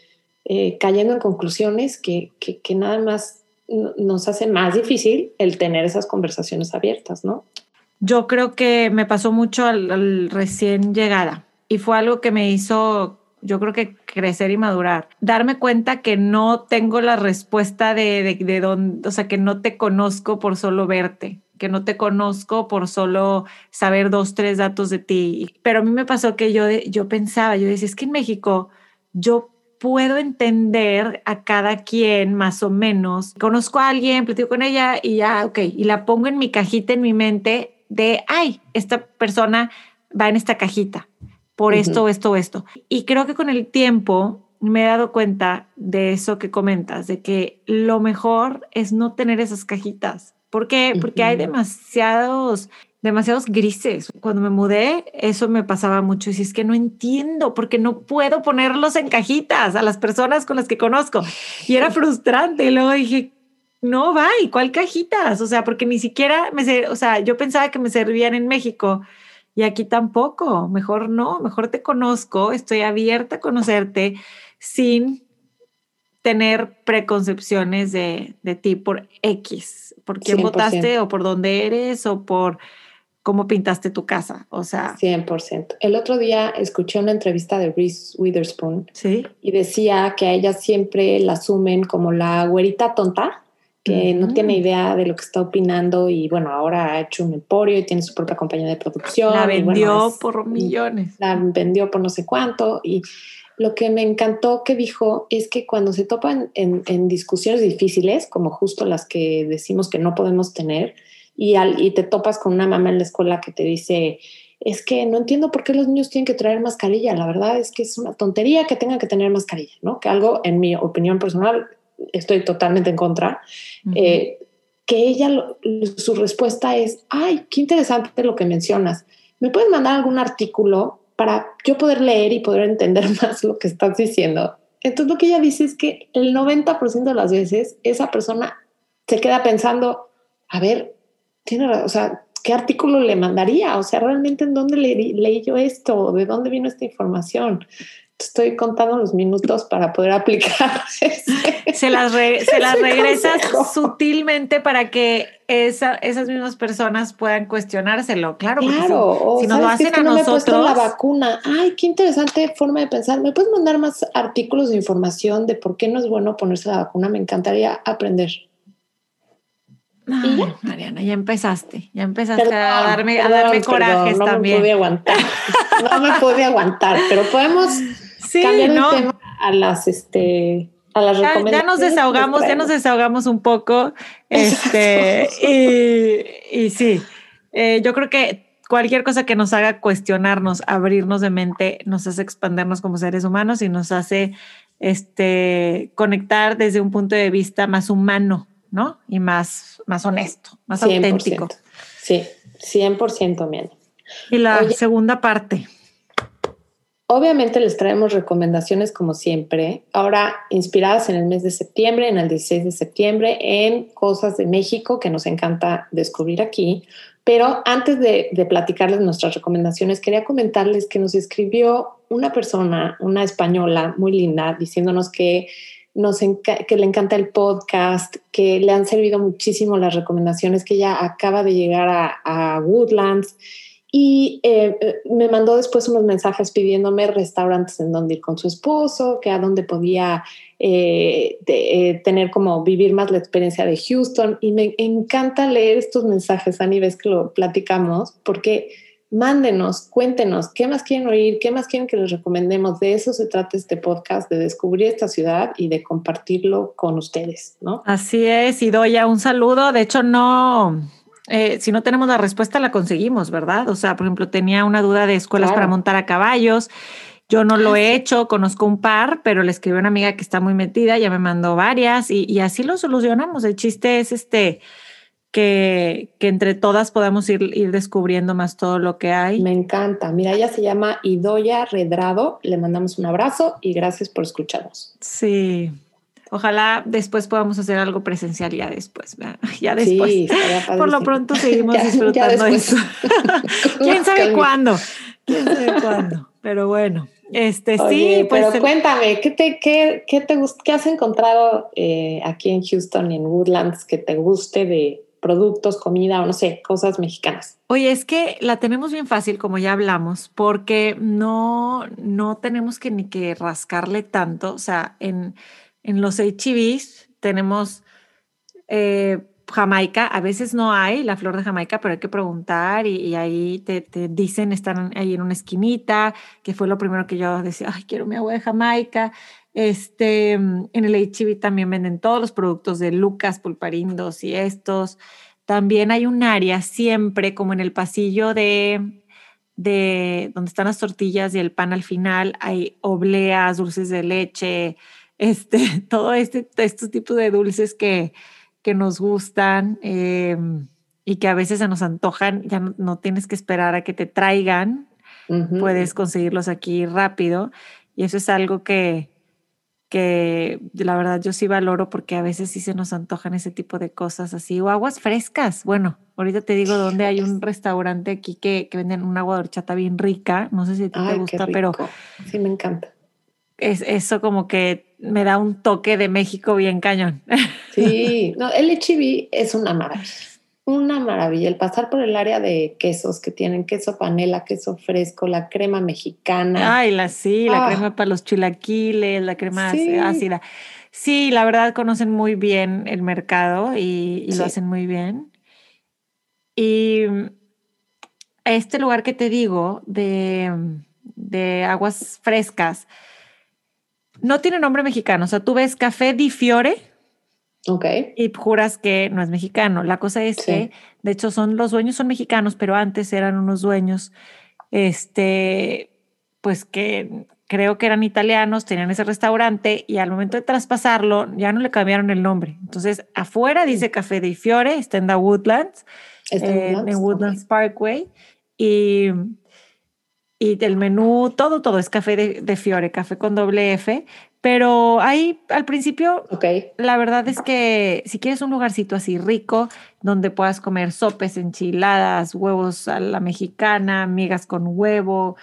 C: eh, cayendo en conclusiones que, que, que nada más nos hace más difícil el tener esas conversaciones abiertas, ¿no?
B: yo creo que me pasó mucho al, recién llegada y fue algo que me hizo, yo creo que crecer y madurar. Darme cuenta que no tengo la respuesta de, de, de dónde, o sea, que no te conozco por solo verte, que no te conozco por solo saber dos, tres datos de ti. Pero a mí me pasó que yo, yo pensaba, yo decía, es que en México yo puedo entender a cada quien más o menos. Conozco a alguien, platico con ella y ya, ok, y la pongo en mi cajita en mi mente de, ay, esta persona va en esta cajita por esto, esto, esto. Y creo que con el tiempo me he dado cuenta de eso que comentas, de que lo mejor es no tener esas cajitas. ¿Por qué? Porque hay demasiados, demasiados grises. Cuando me mudé, eso me pasaba mucho. Y si es que no entiendo, porque no puedo ponerlos en cajitas a las personas con las que conozco. Y era frustrante. Y luego dije, no, va, ¿y cuál cajitas? O sea, porque ni siquiera me, o sea, yo pensaba que me servían en México y aquí tampoco. Mejor no, mejor te conozco, estoy abierta a conocerte sin tener preconcepciones de, de ti por X, por quién votaste o por dónde eres o por cómo pintaste tu casa, o sea.
C: 100%. El otro día escuché una entrevista de Reese Witherspoon
B: ¿Sí?
C: y decía que a ella siempre la asumen como la güerita tonta, que no tiene idea de lo que está opinando y bueno, ahora ha hecho un emporio y tiene su propia compañía de producción.
B: La vendió por millones.
C: La vendió por no sé cuánto y lo que me encantó que dijo es que cuando se topan en, en discusiones difíciles, como justo las que decimos que no podemos tener, y, al, y te topas con una mamá en la escuela que te dice, es que no entiendo por qué los niños tienen que traer mascarilla. La verdad es que es una tontería que tengan que tener mascarilla, ¿no? Que algo, en mi opinión personal, estoy totalmente en contra, eh, que ella, su respuesta es, ay, qué interesante lo que mencionas. ¿Me puedes mandar algún artículo para yo poder leer y poder entender más lo que estás diciendo? Entonces lo que ella dice es que el 90% de las veces esa persona se queda pensando, a ver, tiene, o sea, ¿qué artículo le mandaría? O sea, realmente en dónde leí yo esto, de dónde vino esta información estoy contando los minutos para poder aplicar.
B: Se las, se las regresas sutilmente para que esa, esas mismas personas puedan cuestionárselo. Claro,
C: claro.
B: Si, nos lo hacen a no nosotros.
C: la vacuna. Ay, qué interesante forma de pensar. ¿Me puedes mandar más artículos de información de por qué no es bueno ponerse la vacuna? Me encantaría aprender.
B: Ay, Mariana, ya empezaste, ya empezaste a darme, a darme corajes
C: no
B: también.
C: No me pude aguantar, no me pude aguantar, pero podemos
B: sí,
C: cambiar
B: ¿no?
C: el tema a las, este, a las
B: ya,
C: recomendaciones.
B: ya nos desahogamos, ya nos desahogamos un poco, este, y, y, sí, eh, yo creo que cualquier cosa que nos haga cuestionarnos, abrirnos de mente, nos hace expandernos como seres humanos y nos hace este, conectar desde un punto de vista más humano, ¿no? Y más, más honesto, más
C: 100%.
B: auténtico.
C: Sí, 100% Miana.
B: Y la
C: Oye.
B: segunda parte.
C: Obviamente les traemos recomendaciones como siempre, ahora inspiradas en el mes de septiembre, en el 16 de septiembre, en cosas de México que nos encanta descubrir aquí. Pero antes de, platicarles nuestras recomendaciones, quería comentarles que nos escribió una persona, una española muy linda, diciéndonos que, nos que le encanta el podcast, que le han servido muchísimo las recomendaciones, que ella acaba de llegar a Woodlands y eh, eh, me mandó después unos mensajes pidiéndome restaurantes en donde ir con su esposo, que a dónde podía eh, tener como vivir más la experiencia de Houston. Y me encanta leer estos mensajes, Ani, ves que lo platicamos, porque mándenos, cuéntenos, ¿qué más quieren oír? ¿Qué más quieren que les recomendemos? De eso se trata este podcast, de descubrir esta ciudad y de compartirlo con ustedes, ¿no?
B: Así es, y doy ya un saludo. De hecho, no, eh, si no tenemos la respuesta, la conseguimos, ¿verdad? O sea, por ejemplo, tenía una duda de escuelas
C: Claro.
B: para montar a caballos. Yo no lo he hecho, conozco un par, pero le escribí a una amiga que está muy metida, ya me mandó varias y, y así lo solucionamos. El chiste es este que, que entre todas podamos ir, ir descubriendo más todo lo que hay.
C: Me encanta. Mira, ella se llama Idoya Redrado. Le mandamos un abrazo y gracias por escucharnos.
B: Sí. Ojalá después podamos hacer algo presencial ya después, ¿verdad? ya después.
C: Sí,
B: Por lo pronto seguimos
C: Ya- ya
B: disfrutando
C: después.
B: eso. ¿Quién sabe cuándo? ¿Quién sabe cuándo? Pero bueno, este
C: Oye,
B: sí, pues
C: pero cuéntame, ¿qué, te, qué, qué, te qué has encontrado eh, aquí en Houston y en Woodlands que te guste de productos, comida o no sé, cosas mexicanas?
B: Oye, es que la tenemos bien fácil, como ya hablamos, porque no, no tenemos que ni que rascarle tanto. O sea, en, en los HEBs tenemos eh, Jamaica, a veces no hay la flor de Jamaica, pero hay que preguntar y, ahí te, dicen, están ahí en una esquinita, que fue lo primero que yo decía, ay, quiero mi agua de Jamaica. Este, en el HEB también venden todos los productos de Lucas, Pulparindos y estos. También hay un área siempre como en el pasillo de, de donde están las tortillas y el pan al final, hay obleas, dulces de leche, este, todo este, estos tipos de dulces que, que nos gustan eh, y que a veces se nos antojan, ya no, no, tienes que esperar a que te traigan, uh -huh. puedes conseguirlos aquí rápido y eso es algo que, que la verdad yo sí valoro porque a veces sí se nos antojan ese tipo de cosas así o aguas frescas. Bueno, ahorita te digo dónde hay un restaurante aquí que, que venden un agua de horchata bien rica, no sé si a ti
C: Ay,
B: te gusta, pero
C: sí me encanta.
B: Es eso como que me da un toque de México bien cañón.
C: Sí, no, el HB es una maravilla, una maravilla. El pasar por el área de quesos que tienen queso panela, queso fresco, la crema mexicana.
B: Ay, la sí, la ah. crema para los chilaquiles, la crema sí. ácida. Sí, la verdad conocen muy bien el mercado y, y sí. lo hacen muy bien. Y este lugar que te digo de, de aguas frescas, no tiene nombre mexicano. O sea, tú ves Café Di Fiore.
C: Ok.
B: Y juras que no es mexicano. La cosa es sí. que, de hecho, son los dueños son mexicanos, pero antes eran unos dueños, este, pues que creo que eran italianos, tenían ese restaurante y al momento de traspasarlo ya no le cambiaron el nombre. Entonces, afuera dice Café Di Fiore, está en The Woodlands,
C: ¿Está en,
B: eh,
C: Woodlands?
B: en Woodlands okay. Parkway. Y y el menú, todo, todo es café de, de, Fiore, café con doble F, pero ahí al principio,
C: okay.
B: la verdad es que si quieres un lugarcito así rico, donde puedas comer sopes, enchiladas, huevos a la mexicana, migas con huevo,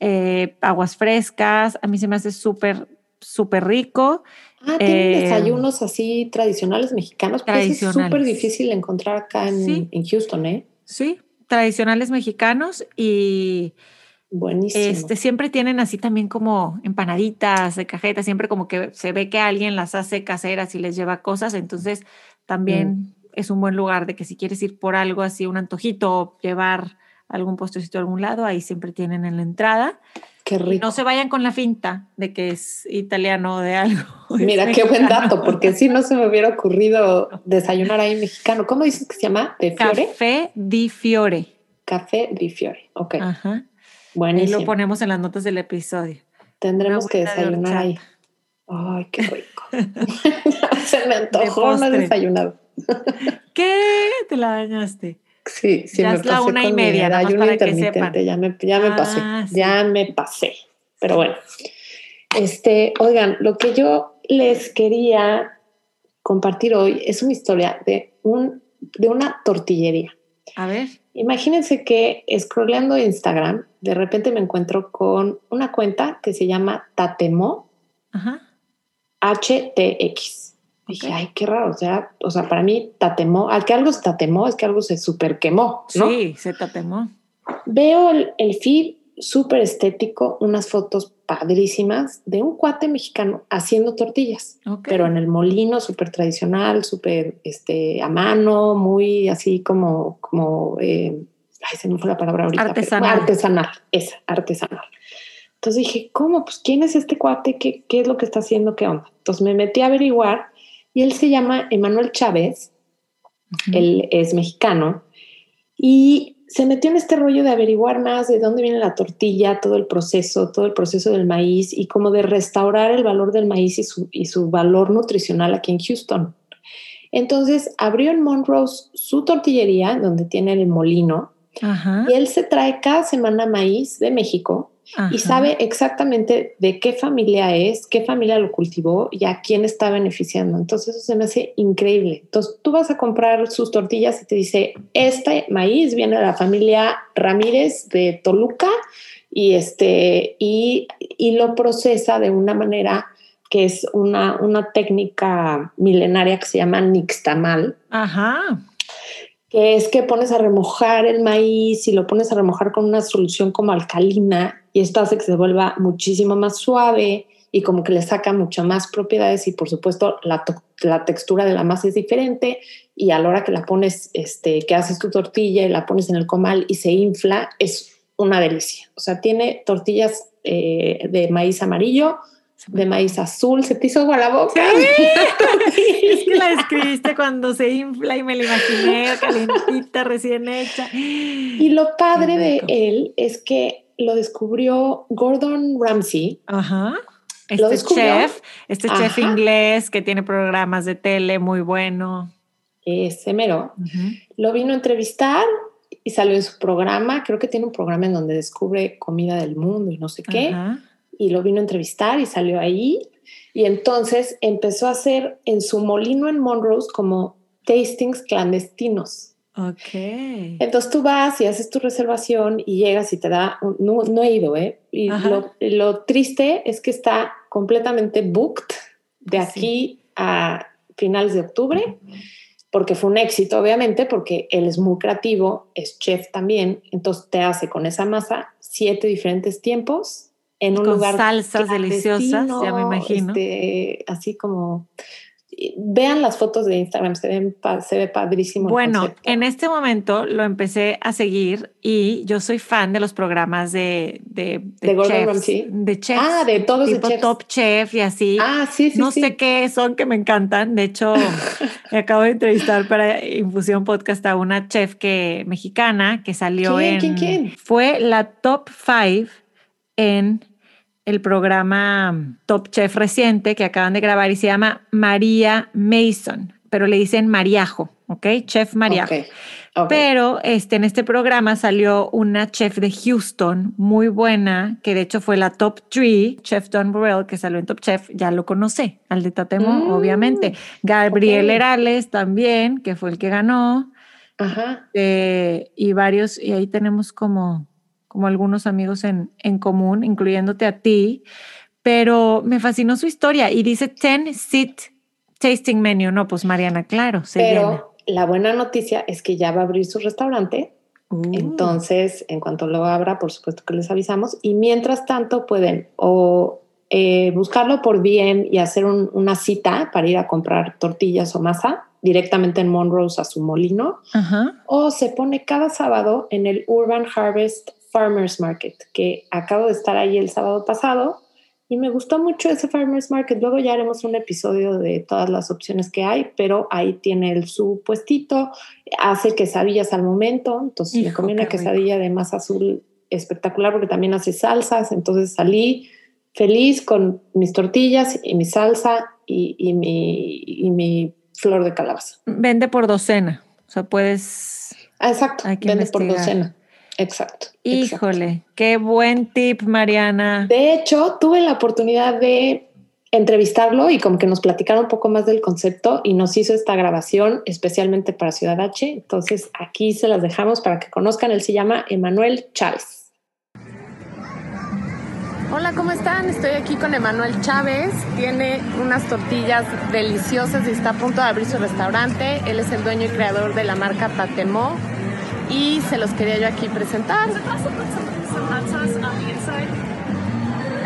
B: eh, aguas frescas, a mí se me hace súper, súper rico.
C: Ah, tienen eh, desayunos así tradicionales mexicanos, porque es súper difícil encontrar acá en,
B: sí.
C: en Houston, ¿eh?
B: Sí, tradicionales mexicanos y...
C: Buenísimo.
B: Este, siempre tienen así también como empanaditas de cajeta, siempre como que se ve que alguien las hace caseras y les lleva cosas, entonces también mm. es un buen lugar de que si quieres ir por algo así, un antojito, o llevar algún postrecito a algún lado, ahí siempre tienen en la entrada.
C: Qué
B: Y
C: rico.
B: no se vayan con la finta de que es italiano o de algo.
C: Mira, qué buen dato, porque si no se me hubiera ocurrido desayunar ahí mexicano. ¿Cómo dices que se llama? ¿De Fiore?
B: Café di Fiore.
C: Café di Fiore. Ok,
B: Ajá.
C: Buenísimo.
B: lo ponemos en las notas del episodio.
C: Tendremos que
B: de
C: desayunar ahí. Ay, qué rico. se me antojó, no he
B: postre.
C: desayunado.
B: ¿Qué? Te la dañaste.
C: Sí, sí,
B: Ya
C: me
B: es la
C: pasé
B: una y media, nada más para que
C: intermitente,
B: sepan.
C: ya me, ya me
B: Ah,
C: pasé,
B: sí.
C: ya me pasé. Pero bueno, este, oigan, lo que yo les quería compartir hoy es una historia de, un, de una tortillería.
B: A ver.
C: Imagínense que scrolleando Instagram, de repente me encuentro con una cuenta que se llama Tatemo
B: Ajá.
C: HTX. Dije,
B: Ok.
C: ay, qué raro. O sea, o sea, para mí, tatemó, al que algo se tatemó es que algo se super quemó, ¿no?
B: Sí, se tatemó.
C: Veo el, el feed súper estético, unas fotos padrísimas de un cuate mexicano haciendo tortillas,
B: Ok.
C: pero en el molino súper tradicional, súper este, a mano, muy así como, como eh, ay, se me fue la palabra ahorita. pero-
B: Artesanal.
C: artesanal, esa, artesanal. Entonces dije, ¿cómo? Pues, ¿quién es este cuate? ¿Qué, ¿Qué es lo que está haciendo? ¿Qué onda? Entonces me metí a averiguar y él se llama Emanuel Chávez,
B: Ujú.
C: él es mexicano y se metió en este rollo de averiguar más de dónde viene la tortilla, todo el proceso, todo el proceso del maíz y como de restaurar el valor del maíz y su, y su valor nutricional aquí en Houston. Entonces abrió en Monroe su tortillería, donde tiene el molino,
B: Ajá.
C: y él se trae cada semana maíz de México
B: ajá.
C: y sabe exactamente de qué familia es, qué familia lo cultivó y a quién está beneficiando. Entonces eso se me hace increíble. Entonces tú vas a comprar sus tortillas y te dice, este maíz viene de la familia Ramírez de Toluca y, este, y, y lo procesa de una manera que es una, una técnica milenaria que se llama nixtamal,
B: Ajá.
C: que es que pones a remojar el maíz y lo pones a remojar con una solución como alcalina y esto hace que se vuelva muchísimo más suave y como que le saca mucho más propiedades y por supuesto la, la textura de la masa es diferente y a la hora que la pones, este, que haces tu tortilla y la pones en el comal y se infla, es una delicia. O sea, tiene tortillas eh, de maíz amarillo, de maíz azul, se te hizo agua la boca.
B: Es que la describiste cuando se infla y me la imaginé calentita, recién hecha.
C: Y lo padre de él es que lo descubrió Gordon Ramsay.
B: Ajá.
C: ¿Lo
B: Este
C: descubrió?
B: chef, este chef inglés que tiene programas de tele muy bueno.
C: ese mero, lo vino a entrevistar y salió en su programa. Creo que tiene un programa en donde descubre comida del mundo y no sé qué.
B: Ajá.
C: Y lo vino a entrevistar y salió ahí. Y entonces empezó a hacer en su molino en Monrose como tastings clandestinos.
B: Ok.
C: Entonces tú vas y haces tu reservación y llegas y te da, un- no, no he ido, ¿eh? Y lo, lo triste es que está completamente booked de
B: Pues sí.
C: aquí a finales de octubre, porque fue un éxito, obviamente, porque él es muy creativo, es chef también, entonces te hace con esa masa siete diferentes tiempos en un
B: Con
C: lugar
B: salsas deliciosas, ya me imagino.
C: este, así como... Vean las fotos de Instagram, se, ven, se ve padrísimo.
B: Bueno, en este momento lo empecé a seguir y yo soy fan de los programas de, de,
C: ¿De Gordon Ramsay?
B: de chefs.
C: Ah, de todos de
B: tipo
C: chefs.
B: Top Chef y así.
C: Ah, sí, sí,
B: no
C: sí.
B: sé qué son que me encantan. De hecho, me acabo de entrevistar para Infusión Podcast a una chef que mexicana que salió
C: ¿Quién,
B: en.
C: quién, quién?
B: Fue la top five en el programa Top Chef reciente que acaban de grabar y se llama María Mason, pero le dicen Mariajo, ¿ok? Chef Mariajo. Pero este, en este programa salió una chef de Houston muy buena, que de hecho fue la top 3, Chef Don Burrell, que salió en Top Chef, ya lo conocí, al de Tatemo,
C: Mm,
B: obviamente. Gabriel
C: ok.
B: Herales también, que fue el que ganó,
C: Ajá.
B: eh, y varios, y ahí tenemos como, como algunos amigos en, en común, incluyéndote a ti, pero me fascinó su historia y dice 10 seat tasting menu, no, pues Mariana, claro, se llena.
C: Pero la buena noticia es que ya va a abrir su restaurante.
B: Uh.
C: Entonces, en cuanto lo abra, por supuesto que les avisamos. Y mientras tanto, pueden o eh, buscarlo por DM y hacer un- una cita para ir a comprar tortillas o masa directamente en Monrose a su molino, o se pone cada sábado en el Urban Harvest Farmers Market, que acabo de estar ahí el sábado pasado y me gustó mucho ese Farmers Market. Luego ya haremos un episodio de todas las opciones que hay, pero ahí tiene el, su puestito, hace quesadillas al momento, entonces me
B: Hijo,
C: comí una
B: rico.
C: quesadilla de masa azul espectacular porque también hace salsas, entonces salí feliz con mis tortillas y mi salsa y, y mi, y mi flor de calabaza.
B: Vende por docena. O sea, puedes.
C: Ah, exacto, vende por docena. Exacto. exacto.
B: Híjole, qué buen tip, Mariana.
C: De hecho, tuve la oportunidad de entrevistarlo y como que nos platicara un poco más del concepto y nos hizo esta grabación especialmente para Ciudad H. Entonces aquí se las dejamos para que conozcan. Él se llama Emanuel Chávez.
A: Hola, ¿cómo están? Estoy aquí con Emanuel Chávez. Tiene unas tortillas deliciosas y está a punto de abrir su restaurante. Él es el dueño y creador de la marca Tatemó y se los quería yo aquí presentar.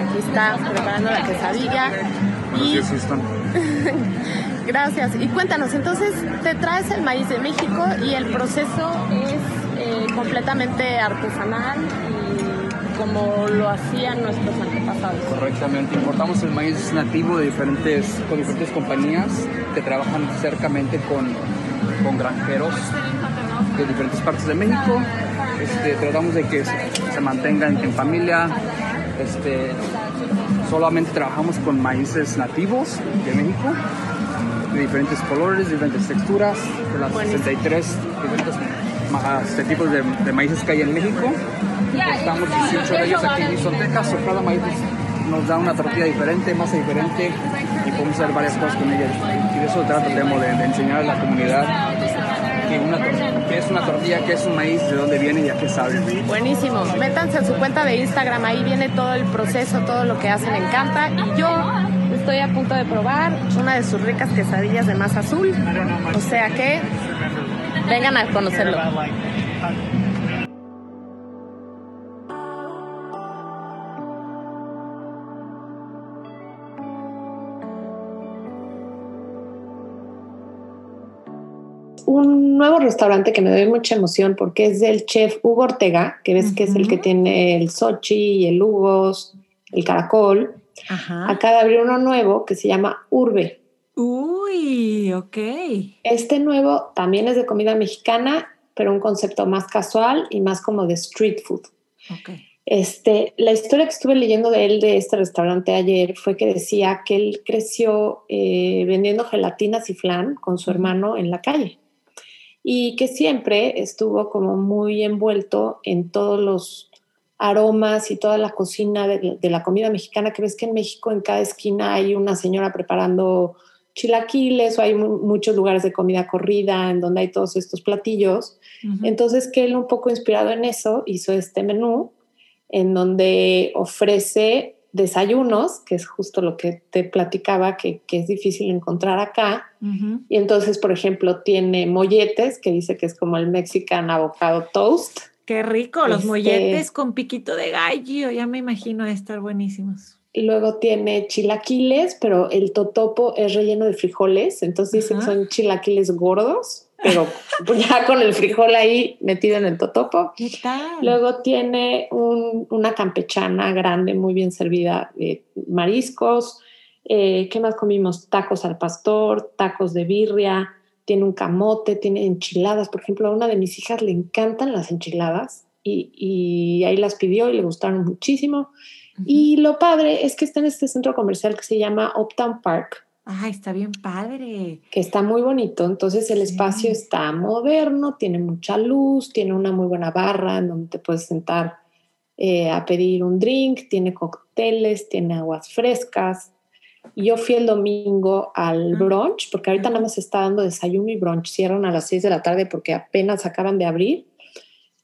A: Aquí está preparando la quesadilla. Y gracias. Y cuéntanos, entonces te traes el maíz de México y el proceso es eh, completamente artesanal y como lo hacían nuestros antepasados.
D: Correctamente, importamos el maíz nativo de diferentes, con diferentes compañías que trabajan cercamente con, con granjeros de diferentes partes de México. Este, tratamos de que se, mantengan en familia. Este, solamente trabajamos con maíces nativos de México, de diferentes colores, diferentes texturas, de las
A: Buenísimo.
D: 63 diferentes este, tipos de, de maíces que hay en México. Estamos 18 de ellos aquí en Houston, Texas. o Cada maíz nos da una tortilla diferente, masa diferente y podemos hacer varias cosas con ella. Y de eso trata Temo, de, de enseñar a la comunidad que, es una tortilla, que es un maíz, de dónde viene y a qué sabe.
A: Buenísimo. Métanse en su cuenta de Instagram, ahí viene todo el proceso, todo lo que hacen, me encanta. Y yo estoy a punto de probar una de sus ricas quesadillas de masa azul. O sea que vengan a conocerlo.
C: Restaurante que me doy mucha emoción porque es del chef Hugo Ortega, que ves que es el que tiene el Sochi, el Hugos, el Caracol.
B: Ajá.
C: Acaba de abrir uno nuevo que se llama Urbe.
B: Uy, ok.
C: Este nuevo también es de comida mexicana, pero un concepto más casual y más como de street food.
B: Ok.
C: Este, la historia que estuve leyendo de él, de este restaurante ayer, fue que decía que él creció eh, vendiendo gelatinas y flan con su hermano en la calle y que siempre estuvo como muy envuelto en todos los aromas y toda la cocina de, de la comida mexicana, que ves que en México en cada esquina hay una señora preparando chilaquiles o hay mu- muchos lugares de comida corrida en donde hay todos estos platillos. Entonces, que él un poco inspirado en eso hizo este menú en donde ofrece desayunos, que es justo lo que te platicaba, que, que es difícil encontrar acá. Y entonces, por ejemplo, tiene molletes, que dice que es como el Mexican Avocado Toast.
B: Qué rico, los
C: Este-
B: molletes con piquito de gallo, ya me imagino de estar buenísimos.
C: Y luego tiene chilaquiles, pero el totopo es relleno de frijoles. Entonces dicen que son chilaquiles gordos, pero ya con el frijol ahí metido en el totopo.
B: ¿Qué tal?
C: Luego tiene un- una campechana grande, muy bien servida, de mariscos. Eh, ¿Qué más comimos? Tacos al pastor, tacos de birria, tiene un camote, tiene enchiladas. Por ejemplo, a una de mis hijas le encantan las enchiladas y, y ahí las pidió y le gustaron muchísimo. Y lo padre es que está en este centro comercial que se llama Uptown Park,
B: Ay, está bien padre.
C: que está muy bonito. Entonces el
B: Sí.
C: espacio está moderno, tiene mucha luz, tiene una muy buena barra en donde te puedes sentar eh, a pedir un drink, tiene cócteles, tiene aguas frescas. Y yo fui el domingo al brunch, porque ahorita nada más está dando desayuno y brunch. Cierran a las 6 de la tarde porque apenas acaban de abrir.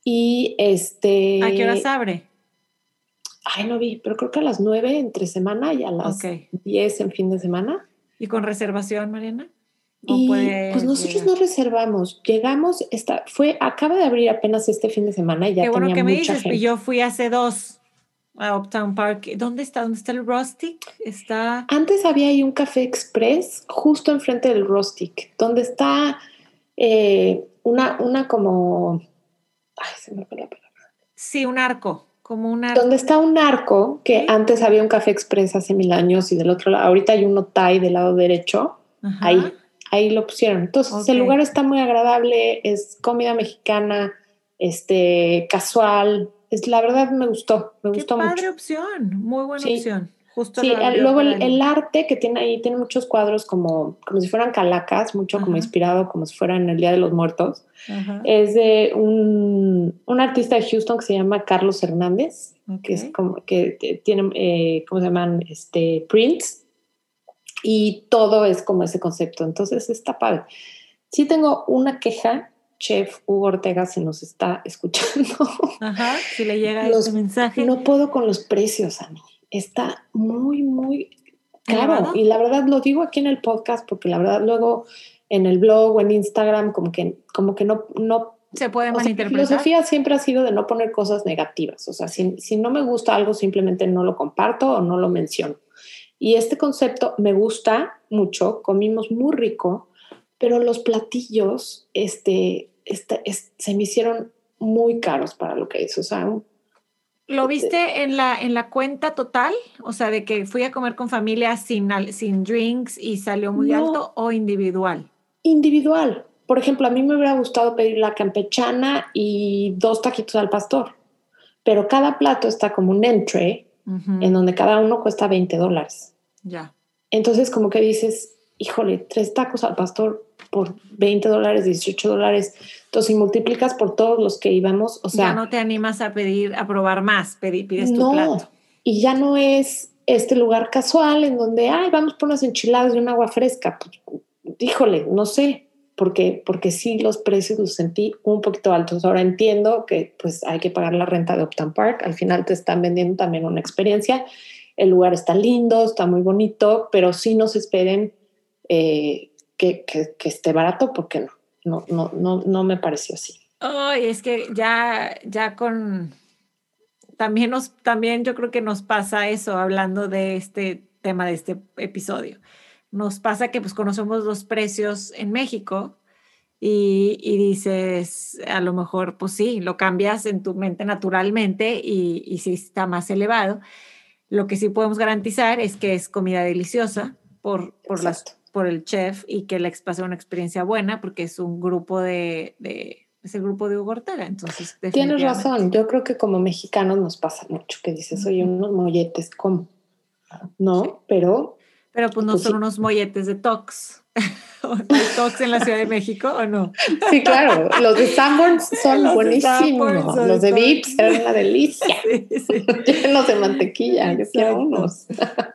C: Y este...
B: ¿A qué horas abre?
C: Ay, no vi, pero creo que a las 9 entre semana y a las
B: Ok.
C: 10 en fin de semana.
B: ¿Y con reservación, Mariana? ¿O
C: Y pues nosotros
B: llegar?
C: no reservamos, llegamos, esta, fue, acaba de abrir apenas este fin de semana y ya
B: Qué bueno
C: tenía
B: que me
C: mucha
B: dices,
C: gente.
B: yo fui hace dos. a Uptown Park. ¿Dónde está? ¿Dónde está el Rustic? Está.
C: Antes había ahí un café express justo enfrente del Rustic, donde está eh, una, una como. Ay, se me fue la palabra.
B: Sí, un arco. Como un arco.
C: Donde está un arco, que antes había un café express hace mil años y del otro lado, ahorita hay uno Thai del lado derecho.
B: Ajá.
C: Ahí, ahí lo pusieron. Entonces, el lugar está muy agradable, es comida mexicana, este, casual. Es, la verdad me gustó, me
B: Qué
C: gustó
B: padre
C: mucho.
B: opción. Muy buena
C: Sí.
B: opción. Justo
C: Sí, el- luego el, arte que tiene ahí tiene muchos cuadros como, como si fueran calacas, mucho como inspirado como si fuera en el Día de los Muertos.
B: Ajá.
C: Es de un, un artista de Houston que se llama Carlos Hernández, que es como que tiene, eh, ¿cómo se llaman? Este, prints. Y todo es como ese concepto. Entonces está padre. Sí tengo una queja, chef Hugo Ortega, si nos está escuchando.
B: Ajá. Si le llega
C: Los-
B: este mensaje.
C: No puedo con los precios, Ani. Está muy, muy caro.
B: ¿Elevado?
C: Y la verdad lo digo aquí en el podcast porque la verdad luego en el blog o en Instagram como que, como que no, no
B: se puede
C: o sea, mi
B: malinterpretar.
C: filosofía siempre ha sido de no poner cosas negativas. O sea, si, si no me gusta algo, simplemente no lo comparto o no lo menciono. Y este concepto me gusta mucho, comimos muy rico, pero los platillos este, este, es- se me hicieron muy caros para lo que es. O sea, un-
B: ¿Lo viste en la, en la cuenta total? O sea, de que fui a comer con familia sin, sin drinks y salió muy
C: No.
B: alto o individual.
C: individual. Por ejemplo, a mí me hubiera gustado pedir la campechana y dos taquitos al pastor, pero cada plato está como un entree en donde cada uno cuesta 20 dólares.
B: Ya.
C: Entonces, como que dices, híjole, tres tacos al pastor por 20 dólares, 18 dólares. Entonces, si multiplicas por todos los que íbamos, o sea,
B: ya no te animas a pedir, a probar más, pedi- pides tu
C: no.
B: plato.
C: Y ya no es este lugar casual en donde, ay, vamos por unas enchiladas y un agua fresca. Pues, híjole, no sé, porque, porque sí los precios los sentí un poquito altos. Ahora entiendo que pues hay que pagar la renta de Uptown Park. Al final te están vendiendo también una experiencia. El lugar está lindo, está muy bonito, pero sí nos esperen eh, que, que, que esté barato porque no, no, no, no, no me pareció así.
B: Ay, es que ya, ya con también nos, también yo creo que nos pasa eso, hablando de este tema de este episodio. Nos pasa que pues conocemos los precios en México y, y dices, a lo mejor, pues sí, lo cambias en tu mente naturalmente y, y sí está más elevado. Lo que sí podemos garantizar es que es comida deliciosa por, por, las. Por el chef y que a ser una experiencia buena porque es un grupo de, de es el grupo de Hugo Ortega. Entonces,
C: Tienes razón, yo creo que como mexicanos nos pasa mucho que dices, oye, unos molletes, ¿cómo? No,
B: Sí.
C: pero
B: Pero pues no
C: Pues
B: son
C: sí.
B: unos molletes de tox. ¿Hay tox en la Ciudad de México o no?
C: sí, claro, los de Sanborns son
B: Los
C: buenísimos,
B: son-
C: los de Vips eran una delicia,
B: Sí, sí.
C: llenos de mantequilla, yo quiero
B: Exacto.
C: unos.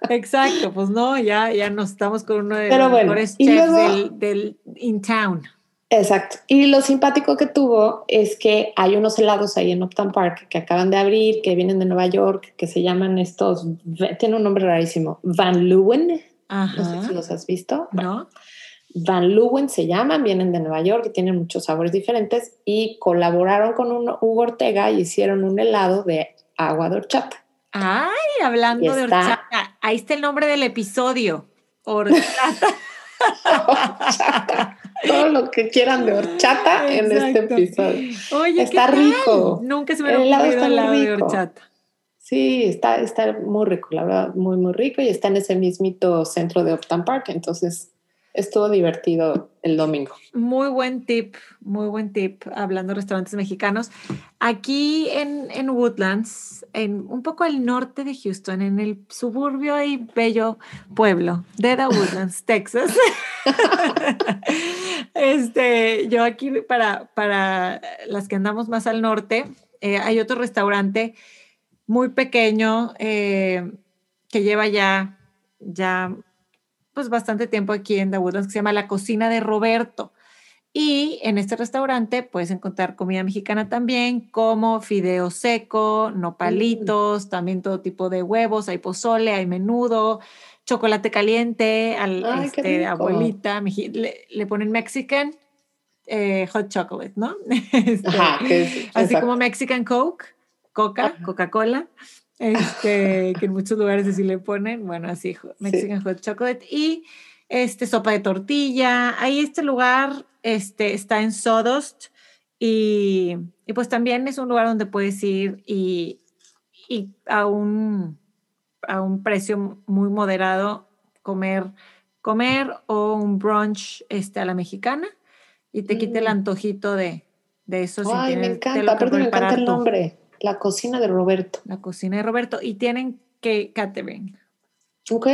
B: Exacto, pues no, ya, ya nos estamos con uno de
C: Pero
B: los
C: bueno,
B: mejores chefs
C: luego-
B: del, del in town.
C: Exacto. Y lo simpático que tuvo es que hay unos helados ahí en Uptown Park que acaban de abrir, que vienen de Nueva York, que se llaman estos, tiene un nombre rarísimo, Van Leeuwen, no sé
B: Ajá.
C: si los has visto.
B: ¿No?
C: Van Leeuwen se llaman, vienen de Nueva York y tienen muchos sabores diferentes y colaboraron con un Hugo Ortega y hicieron un helado de agua de horchata.
B: Ay, hablando de horchata, ahí está el nombre del episodio. Horchata.
C: Horchata. Todo lo que quieran de horchata en este episodio.
B: Oye, ¿qué
C: Está rico.
B: Nunca se me
C: El helado está
B: helado de
C: rico.
B: horchata.
C: Sí, está, está muy rico, la verdad, muy, muy rico y está en ese mismito centro de Uptown Park, entonces estuvo divertido el domingo.
B: Muy buen tip, muy buen tip, hablando de restaurantes mexicanos. Aquí en, en Woodlands, en un poco al norte de Houston, en el suburbio y bello pueblo de Woodlands, Texas. este, yo aquí, para, para las que andamos más al norte, eh, hay otro restaurante muy pequeño eh, que lleva ya, ya pues bastante tiempo aquí en The Woodlands que se llama La Cocina de Roberto. Y en este restaurante puedes encontrar comida mexicana también, como fideo seco, nopalitos, también todo tipo de huevos, hay pozole, hay menudo, chocolate caliente, al,
C: Ay,
B: este, abuelita, le, le ponen Mexican eh, hot chocolate, ¿no? Este,
C: Ajá, es-
B: Así
C: exacto.
B: como Mexican Coke, Coca. Coca-Cola. Este, que en muchos lugares así le ponen, bueno, así, Mexican Hot Chocolate, y este, sopa de tortilla. Ahí este lugar este, está en Sawdust y, y pues también es un lugar donde puedes ir y, y a, un, a un precio muy moderado comer, comer o un brunch este, a la mexicana y te quite el
C: Mm.
B: antojito de, de eso. si
C: Ay, me encanta. Aparte me encanta el nombre. La cocina de Roberto.
B: La cocina de Roberto. Y tienen que catering.
C: Ok.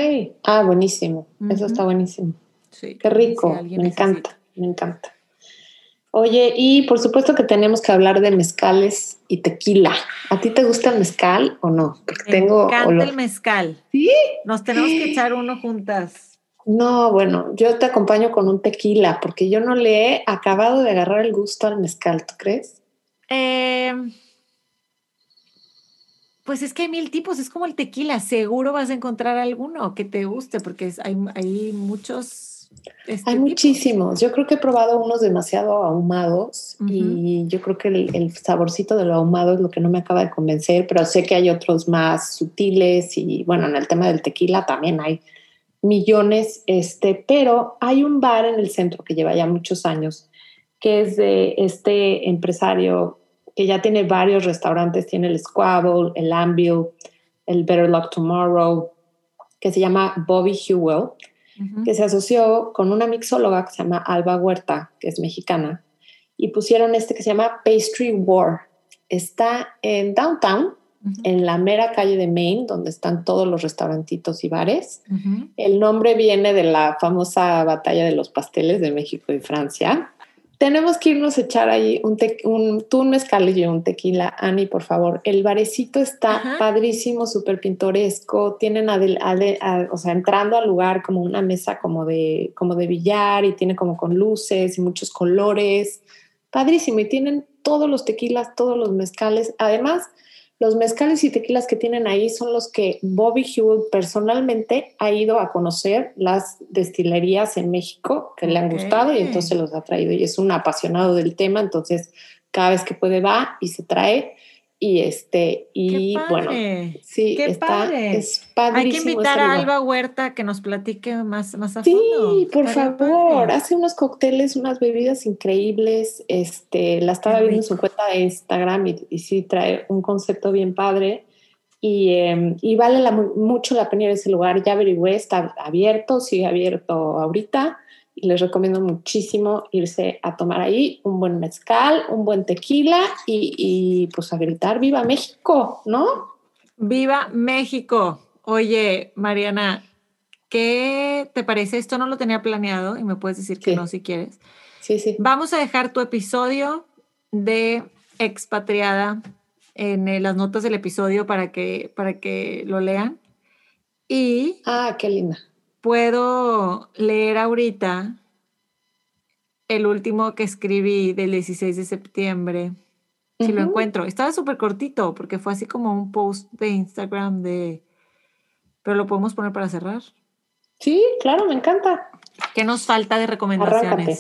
C: Ah, buenísimo. Eso está buenísimo.
B: Sí,
C: Qué rico. me
B: necesita.
C: encanta. Me encanta. Oye, y por supuesto que tenemos que hablar de mezcales y tequila. ¿A ti te gusta el mezcal o no? Porque
B: Me
C: tengo
B: encanta
C: olor-
B: el mezcal.
C: ¿Sí?
B: Nos tenemos que echar uno juntas.
C: No, bueno, yo te acompaño con un tequila porque yo no le he acabado de agarrar el gusto al mezcal, ¿tú crees?
B: Eh, pues es que hay mil tipos, es como el tequila. Seguro vas a encontrar alguno que te guste porque hay, hay muchos. este,
C: Hay muchísimos. Yo creo que he probado unos demasiado ahumados y yo creo que el, el saborcito de lo ahumado es lo que no me acaba de convencer, pero sé que hay otros más sutiles y bueno, en el tema del tequila también hay millones, este, pero hay un bar en el centro que lleva ya muchos años, que es de este empresario que ya tiene varios restaurantes, tiene el Squabble, el Anvil, el Better Luck Tomorrow, que se llama Bobby Hewell que se asoció con una mixóloga que se llama Alba Huerta, que es mexicana, y pusieron este que se llama Pastry War. Está en downtown, en la mera calle de Maine, donde están todos los restaurantitos y bares. El nombre viene de la famosa batalla de los pasteles de México y Francia. Tenemos que irnos a echar ahí un, te- un tú un mezcal y yo un tequila. Ani, por favor. El barecito está
B: Ajá.
C: padrísimo, súper pintoresco. Tienen, adel- o sea, entrando al lugar como una mesa como de, como de billar y tiene como con luces y muchos colores. Padrísimo. Y tienen todos los tequilas, todos los mezcales. Además, los mezcales y tequilas que tienen ahí son los que Bobby Hewell personalmente ha ido a conocer las destilerías en México que le han gustado y entonces los ha traído. Y es un apasionado del tema, entonces cada vez que puede va y se trae y este y
B: Qué
C: bueno, sí,
B: Qué
C: está
B: padre.
C: es padrísimo.
B: Hay que invitar a. Alba Huerta que nos platique más, más a fondo.
C: Sí, por favor, hace unos cócteles, unas bebidas increíbles. Este, la estaba
B: Qué
C: viendo en su cuenta de Instagram y, y sí trae un concepto bien padre. Y, em, y vale la mucho la pena ir a ese lugar. Ya averigüé, está abierto, sigue abierto ahorita. Les recomiendo muchísimo irse a tomar ahí un buen mezcal, un buen tequila y, y pues a gritar ¡Viva México! ¿No?
B: Viva México. Oye, Mariana, ¿qué te parece? Esto no lo tenía planeado y me puedes decir que no si quieres.
C: Sí, sí.
B: Vamos a dejar tu episodio de expatriada en eh, las notas del episodio para que, para que lo lean. Y
C: Ah, qué linda.
B: Puedo leer ahorita el último que escribí del 16 de septiembre. Si lo encuentro. Estaba súper cortito porque fue así como un post de Instagram de... Pero lo podemos poner para cerrar.
C: Sí, claro, me encanta.
B: ¿Qué nos falta de recomendaciones?
C: Arráncate.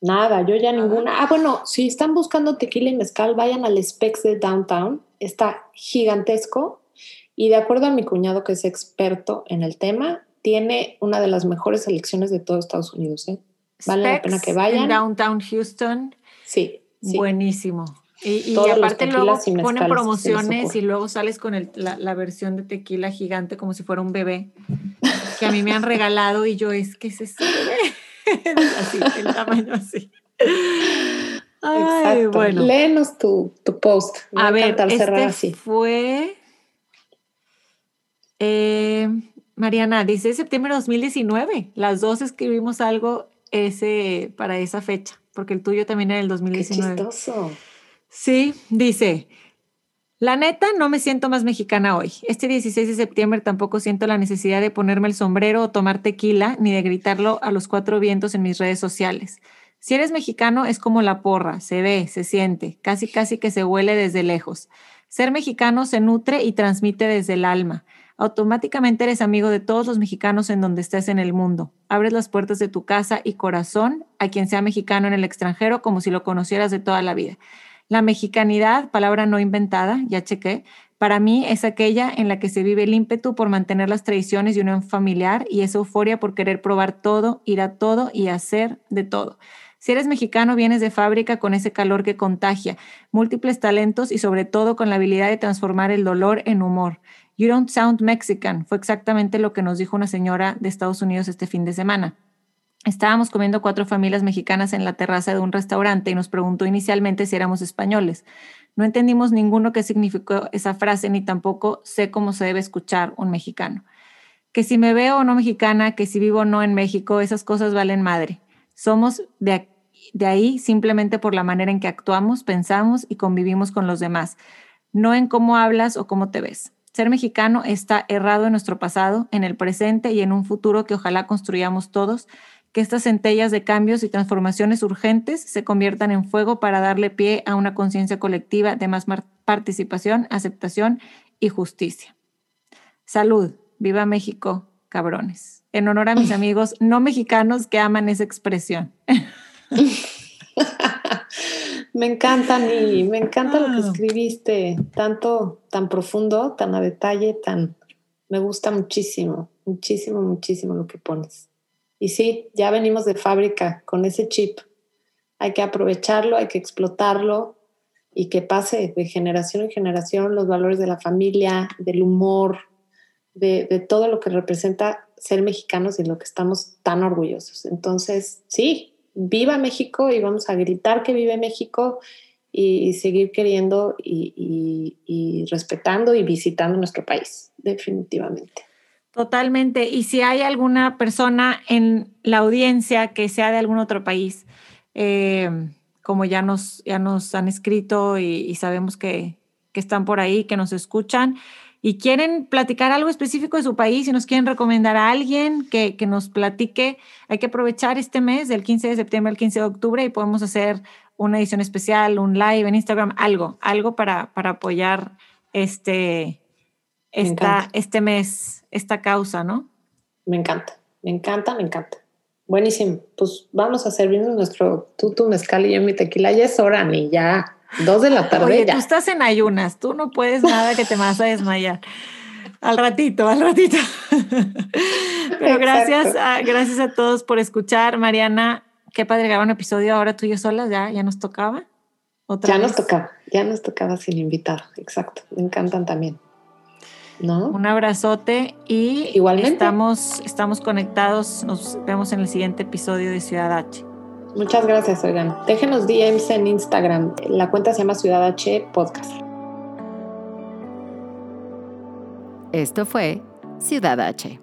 C: Nada, yo ya ninguna. Ah, bueno, si están buscando tequila y mezcal, vayan al Specs de Downtown. Está gigantesco. Y de acuerdo a mi cuñado, que es experto en el tema, tiene una de las mejores selecciones de todo Estados Unidos. ¿eh? Vale la pena que vayan.
B: En Downtown Houston.
C: Sí, sí.
B: Buenísimo. Y, aparte luego ponen
C: les
B: promociones y luego sales con el- la, la versión de tequila gigante como si fuera un bebé que a mí me han regalado y yo es que es ese bebé. así, el tamaño así. Ay,
C: Exacto.
B: bueno.
C: Léenos tu, tu post. Me
B: A ver, este
C: así.
B: fue eh, Mariana, 16 de septiembre de 2019. Las dos escribimos algo ese, para esa fecha, porque el tuyo también era del
C: Qué
B: 2019.
C: chistoso.
B: Sí, dice, la neta no me siento más mexicana hoy. Este 16 de septiembre tampoco siento la necesidad de ponerme el sombrero o tomar tequila, ni de gritarlo a los cuatro vientos en mis redes sociales. Si eres mexicano es como la porra, se ve, se siente, casi casi que se huele desde lejos. Ser mexicano se nutre y transmite desde el alma. Automáticamente eres amigo de todos los mexicanos en donde estés en el mundo. Abres las puertas de tu casa y corazón a quien sea mexicano en el extranjero como si lo conocieras de toda la vida. La mexicanidad, palabra no inventada, ya chequé, Para mí es aquella en la que se vive el ímpetu por mantener las tradiciones y unión familiar y esa euforia por querer probar todo, ir a todo y hacer de todo. Si eres mexicano, vienes de fábrica con ese calor que contagia, múltiples talentos y sobre todo con la habilidad de transformar el dolor en humor. You don't sound Mexican, fue exactamente lo que nos dijo una señora de Estados Unidos este fin de semana. Estábamos comiendo cuatro familias mexicanas en la terraza de un restaurante y nos preguntó inicialmente si éramos españoles. No entendimos ninguno qué significó esa frase ni tampoco sé cómo se debe escuchar un mexicano. Que si me veo o no mexicana, que si vivo o no en México, esas cosas valen madre. Somos de, de ahí simplemente por la manera en que actuamos, pensamos y convivimos con los demás, no en cómo hablas o cómo te ves. Ser mexicano está errado en nuestro pasado, en el presente y en un futuro que ojalá construyamos todos, que estas centellas de cambios y transformaciones urgentes se conviertan en fuego para darle pie a una conciencia colectiva de más participación, aceptación y justicia. Salud, viva México, cabrones. En honor a mis amigos no mexicanos que aman esa expresión.
C: me encanta, y me encanta lo que escribiste, tanto, tan profundo, tan a detalle, tan, me gusta muchísimo, muchísimo, muchísimo lo que pones. Y sí, ya venimos de fábrica con ese chip. Hay que aprovecharlo, hay que explotarlo y que pase de generación en generación los valores de la familia, del humor, de, todo lo que representa ser mexicanos y lo que estamos tan orgullosos. Entonces, sí, viva México y vamos a gritar que vive México y, seguir queriendo y respetando y visitando nuestro país, definitivamente.
B: Totalmente. Y si hay alguna persona en la audiencia que sea de algún otro país, eh, como ya nos, ya nos han escrito y, sabemos que, están por ahí, que nos escuchan y quieren platicar algo específico de su país y nos quieren recomendar a alguien que, que nos platique, hay que aprovechar este mes del 15 de septiembre al 15 de octubre y podemos hacer una edición especial, un live en Instagram, algo, algo para, para apoyar este, esta, este mes, esta causa, ¿no?
C: Me encanta, me encanta, me encanta. Buenísimo. Pues vamos a servirnos nuestro tú, tu mezcal y yo mi tequila. Ya es hora, ni ya. Dos de la tarde
B: Oye,
C: ya.
B: Tú estás en ayunas, tú no puedes nada que te vas a desmayar. Al ratito, al ratito. Pero gracias a, gracias a todos por escuchar. Mariana, qué padre grabar un episodio ahora tú y yo solas, ya, ya nos tocaba.
C: ¿Otra ya nos tocaba, ya nos tocaba sin invitar, exacto. Me encantan también.
B: Un abrazote y
C: Igualmente.
B: Estamos, estamos conectados. Nos vemos en el siguiente episodio de Ciudad H.
C: Muchas gracias, oigan. Déjenos DMs en Instagram. La cuenta se llama Ciudad H Podcast.
E: Esto fue Ciudad H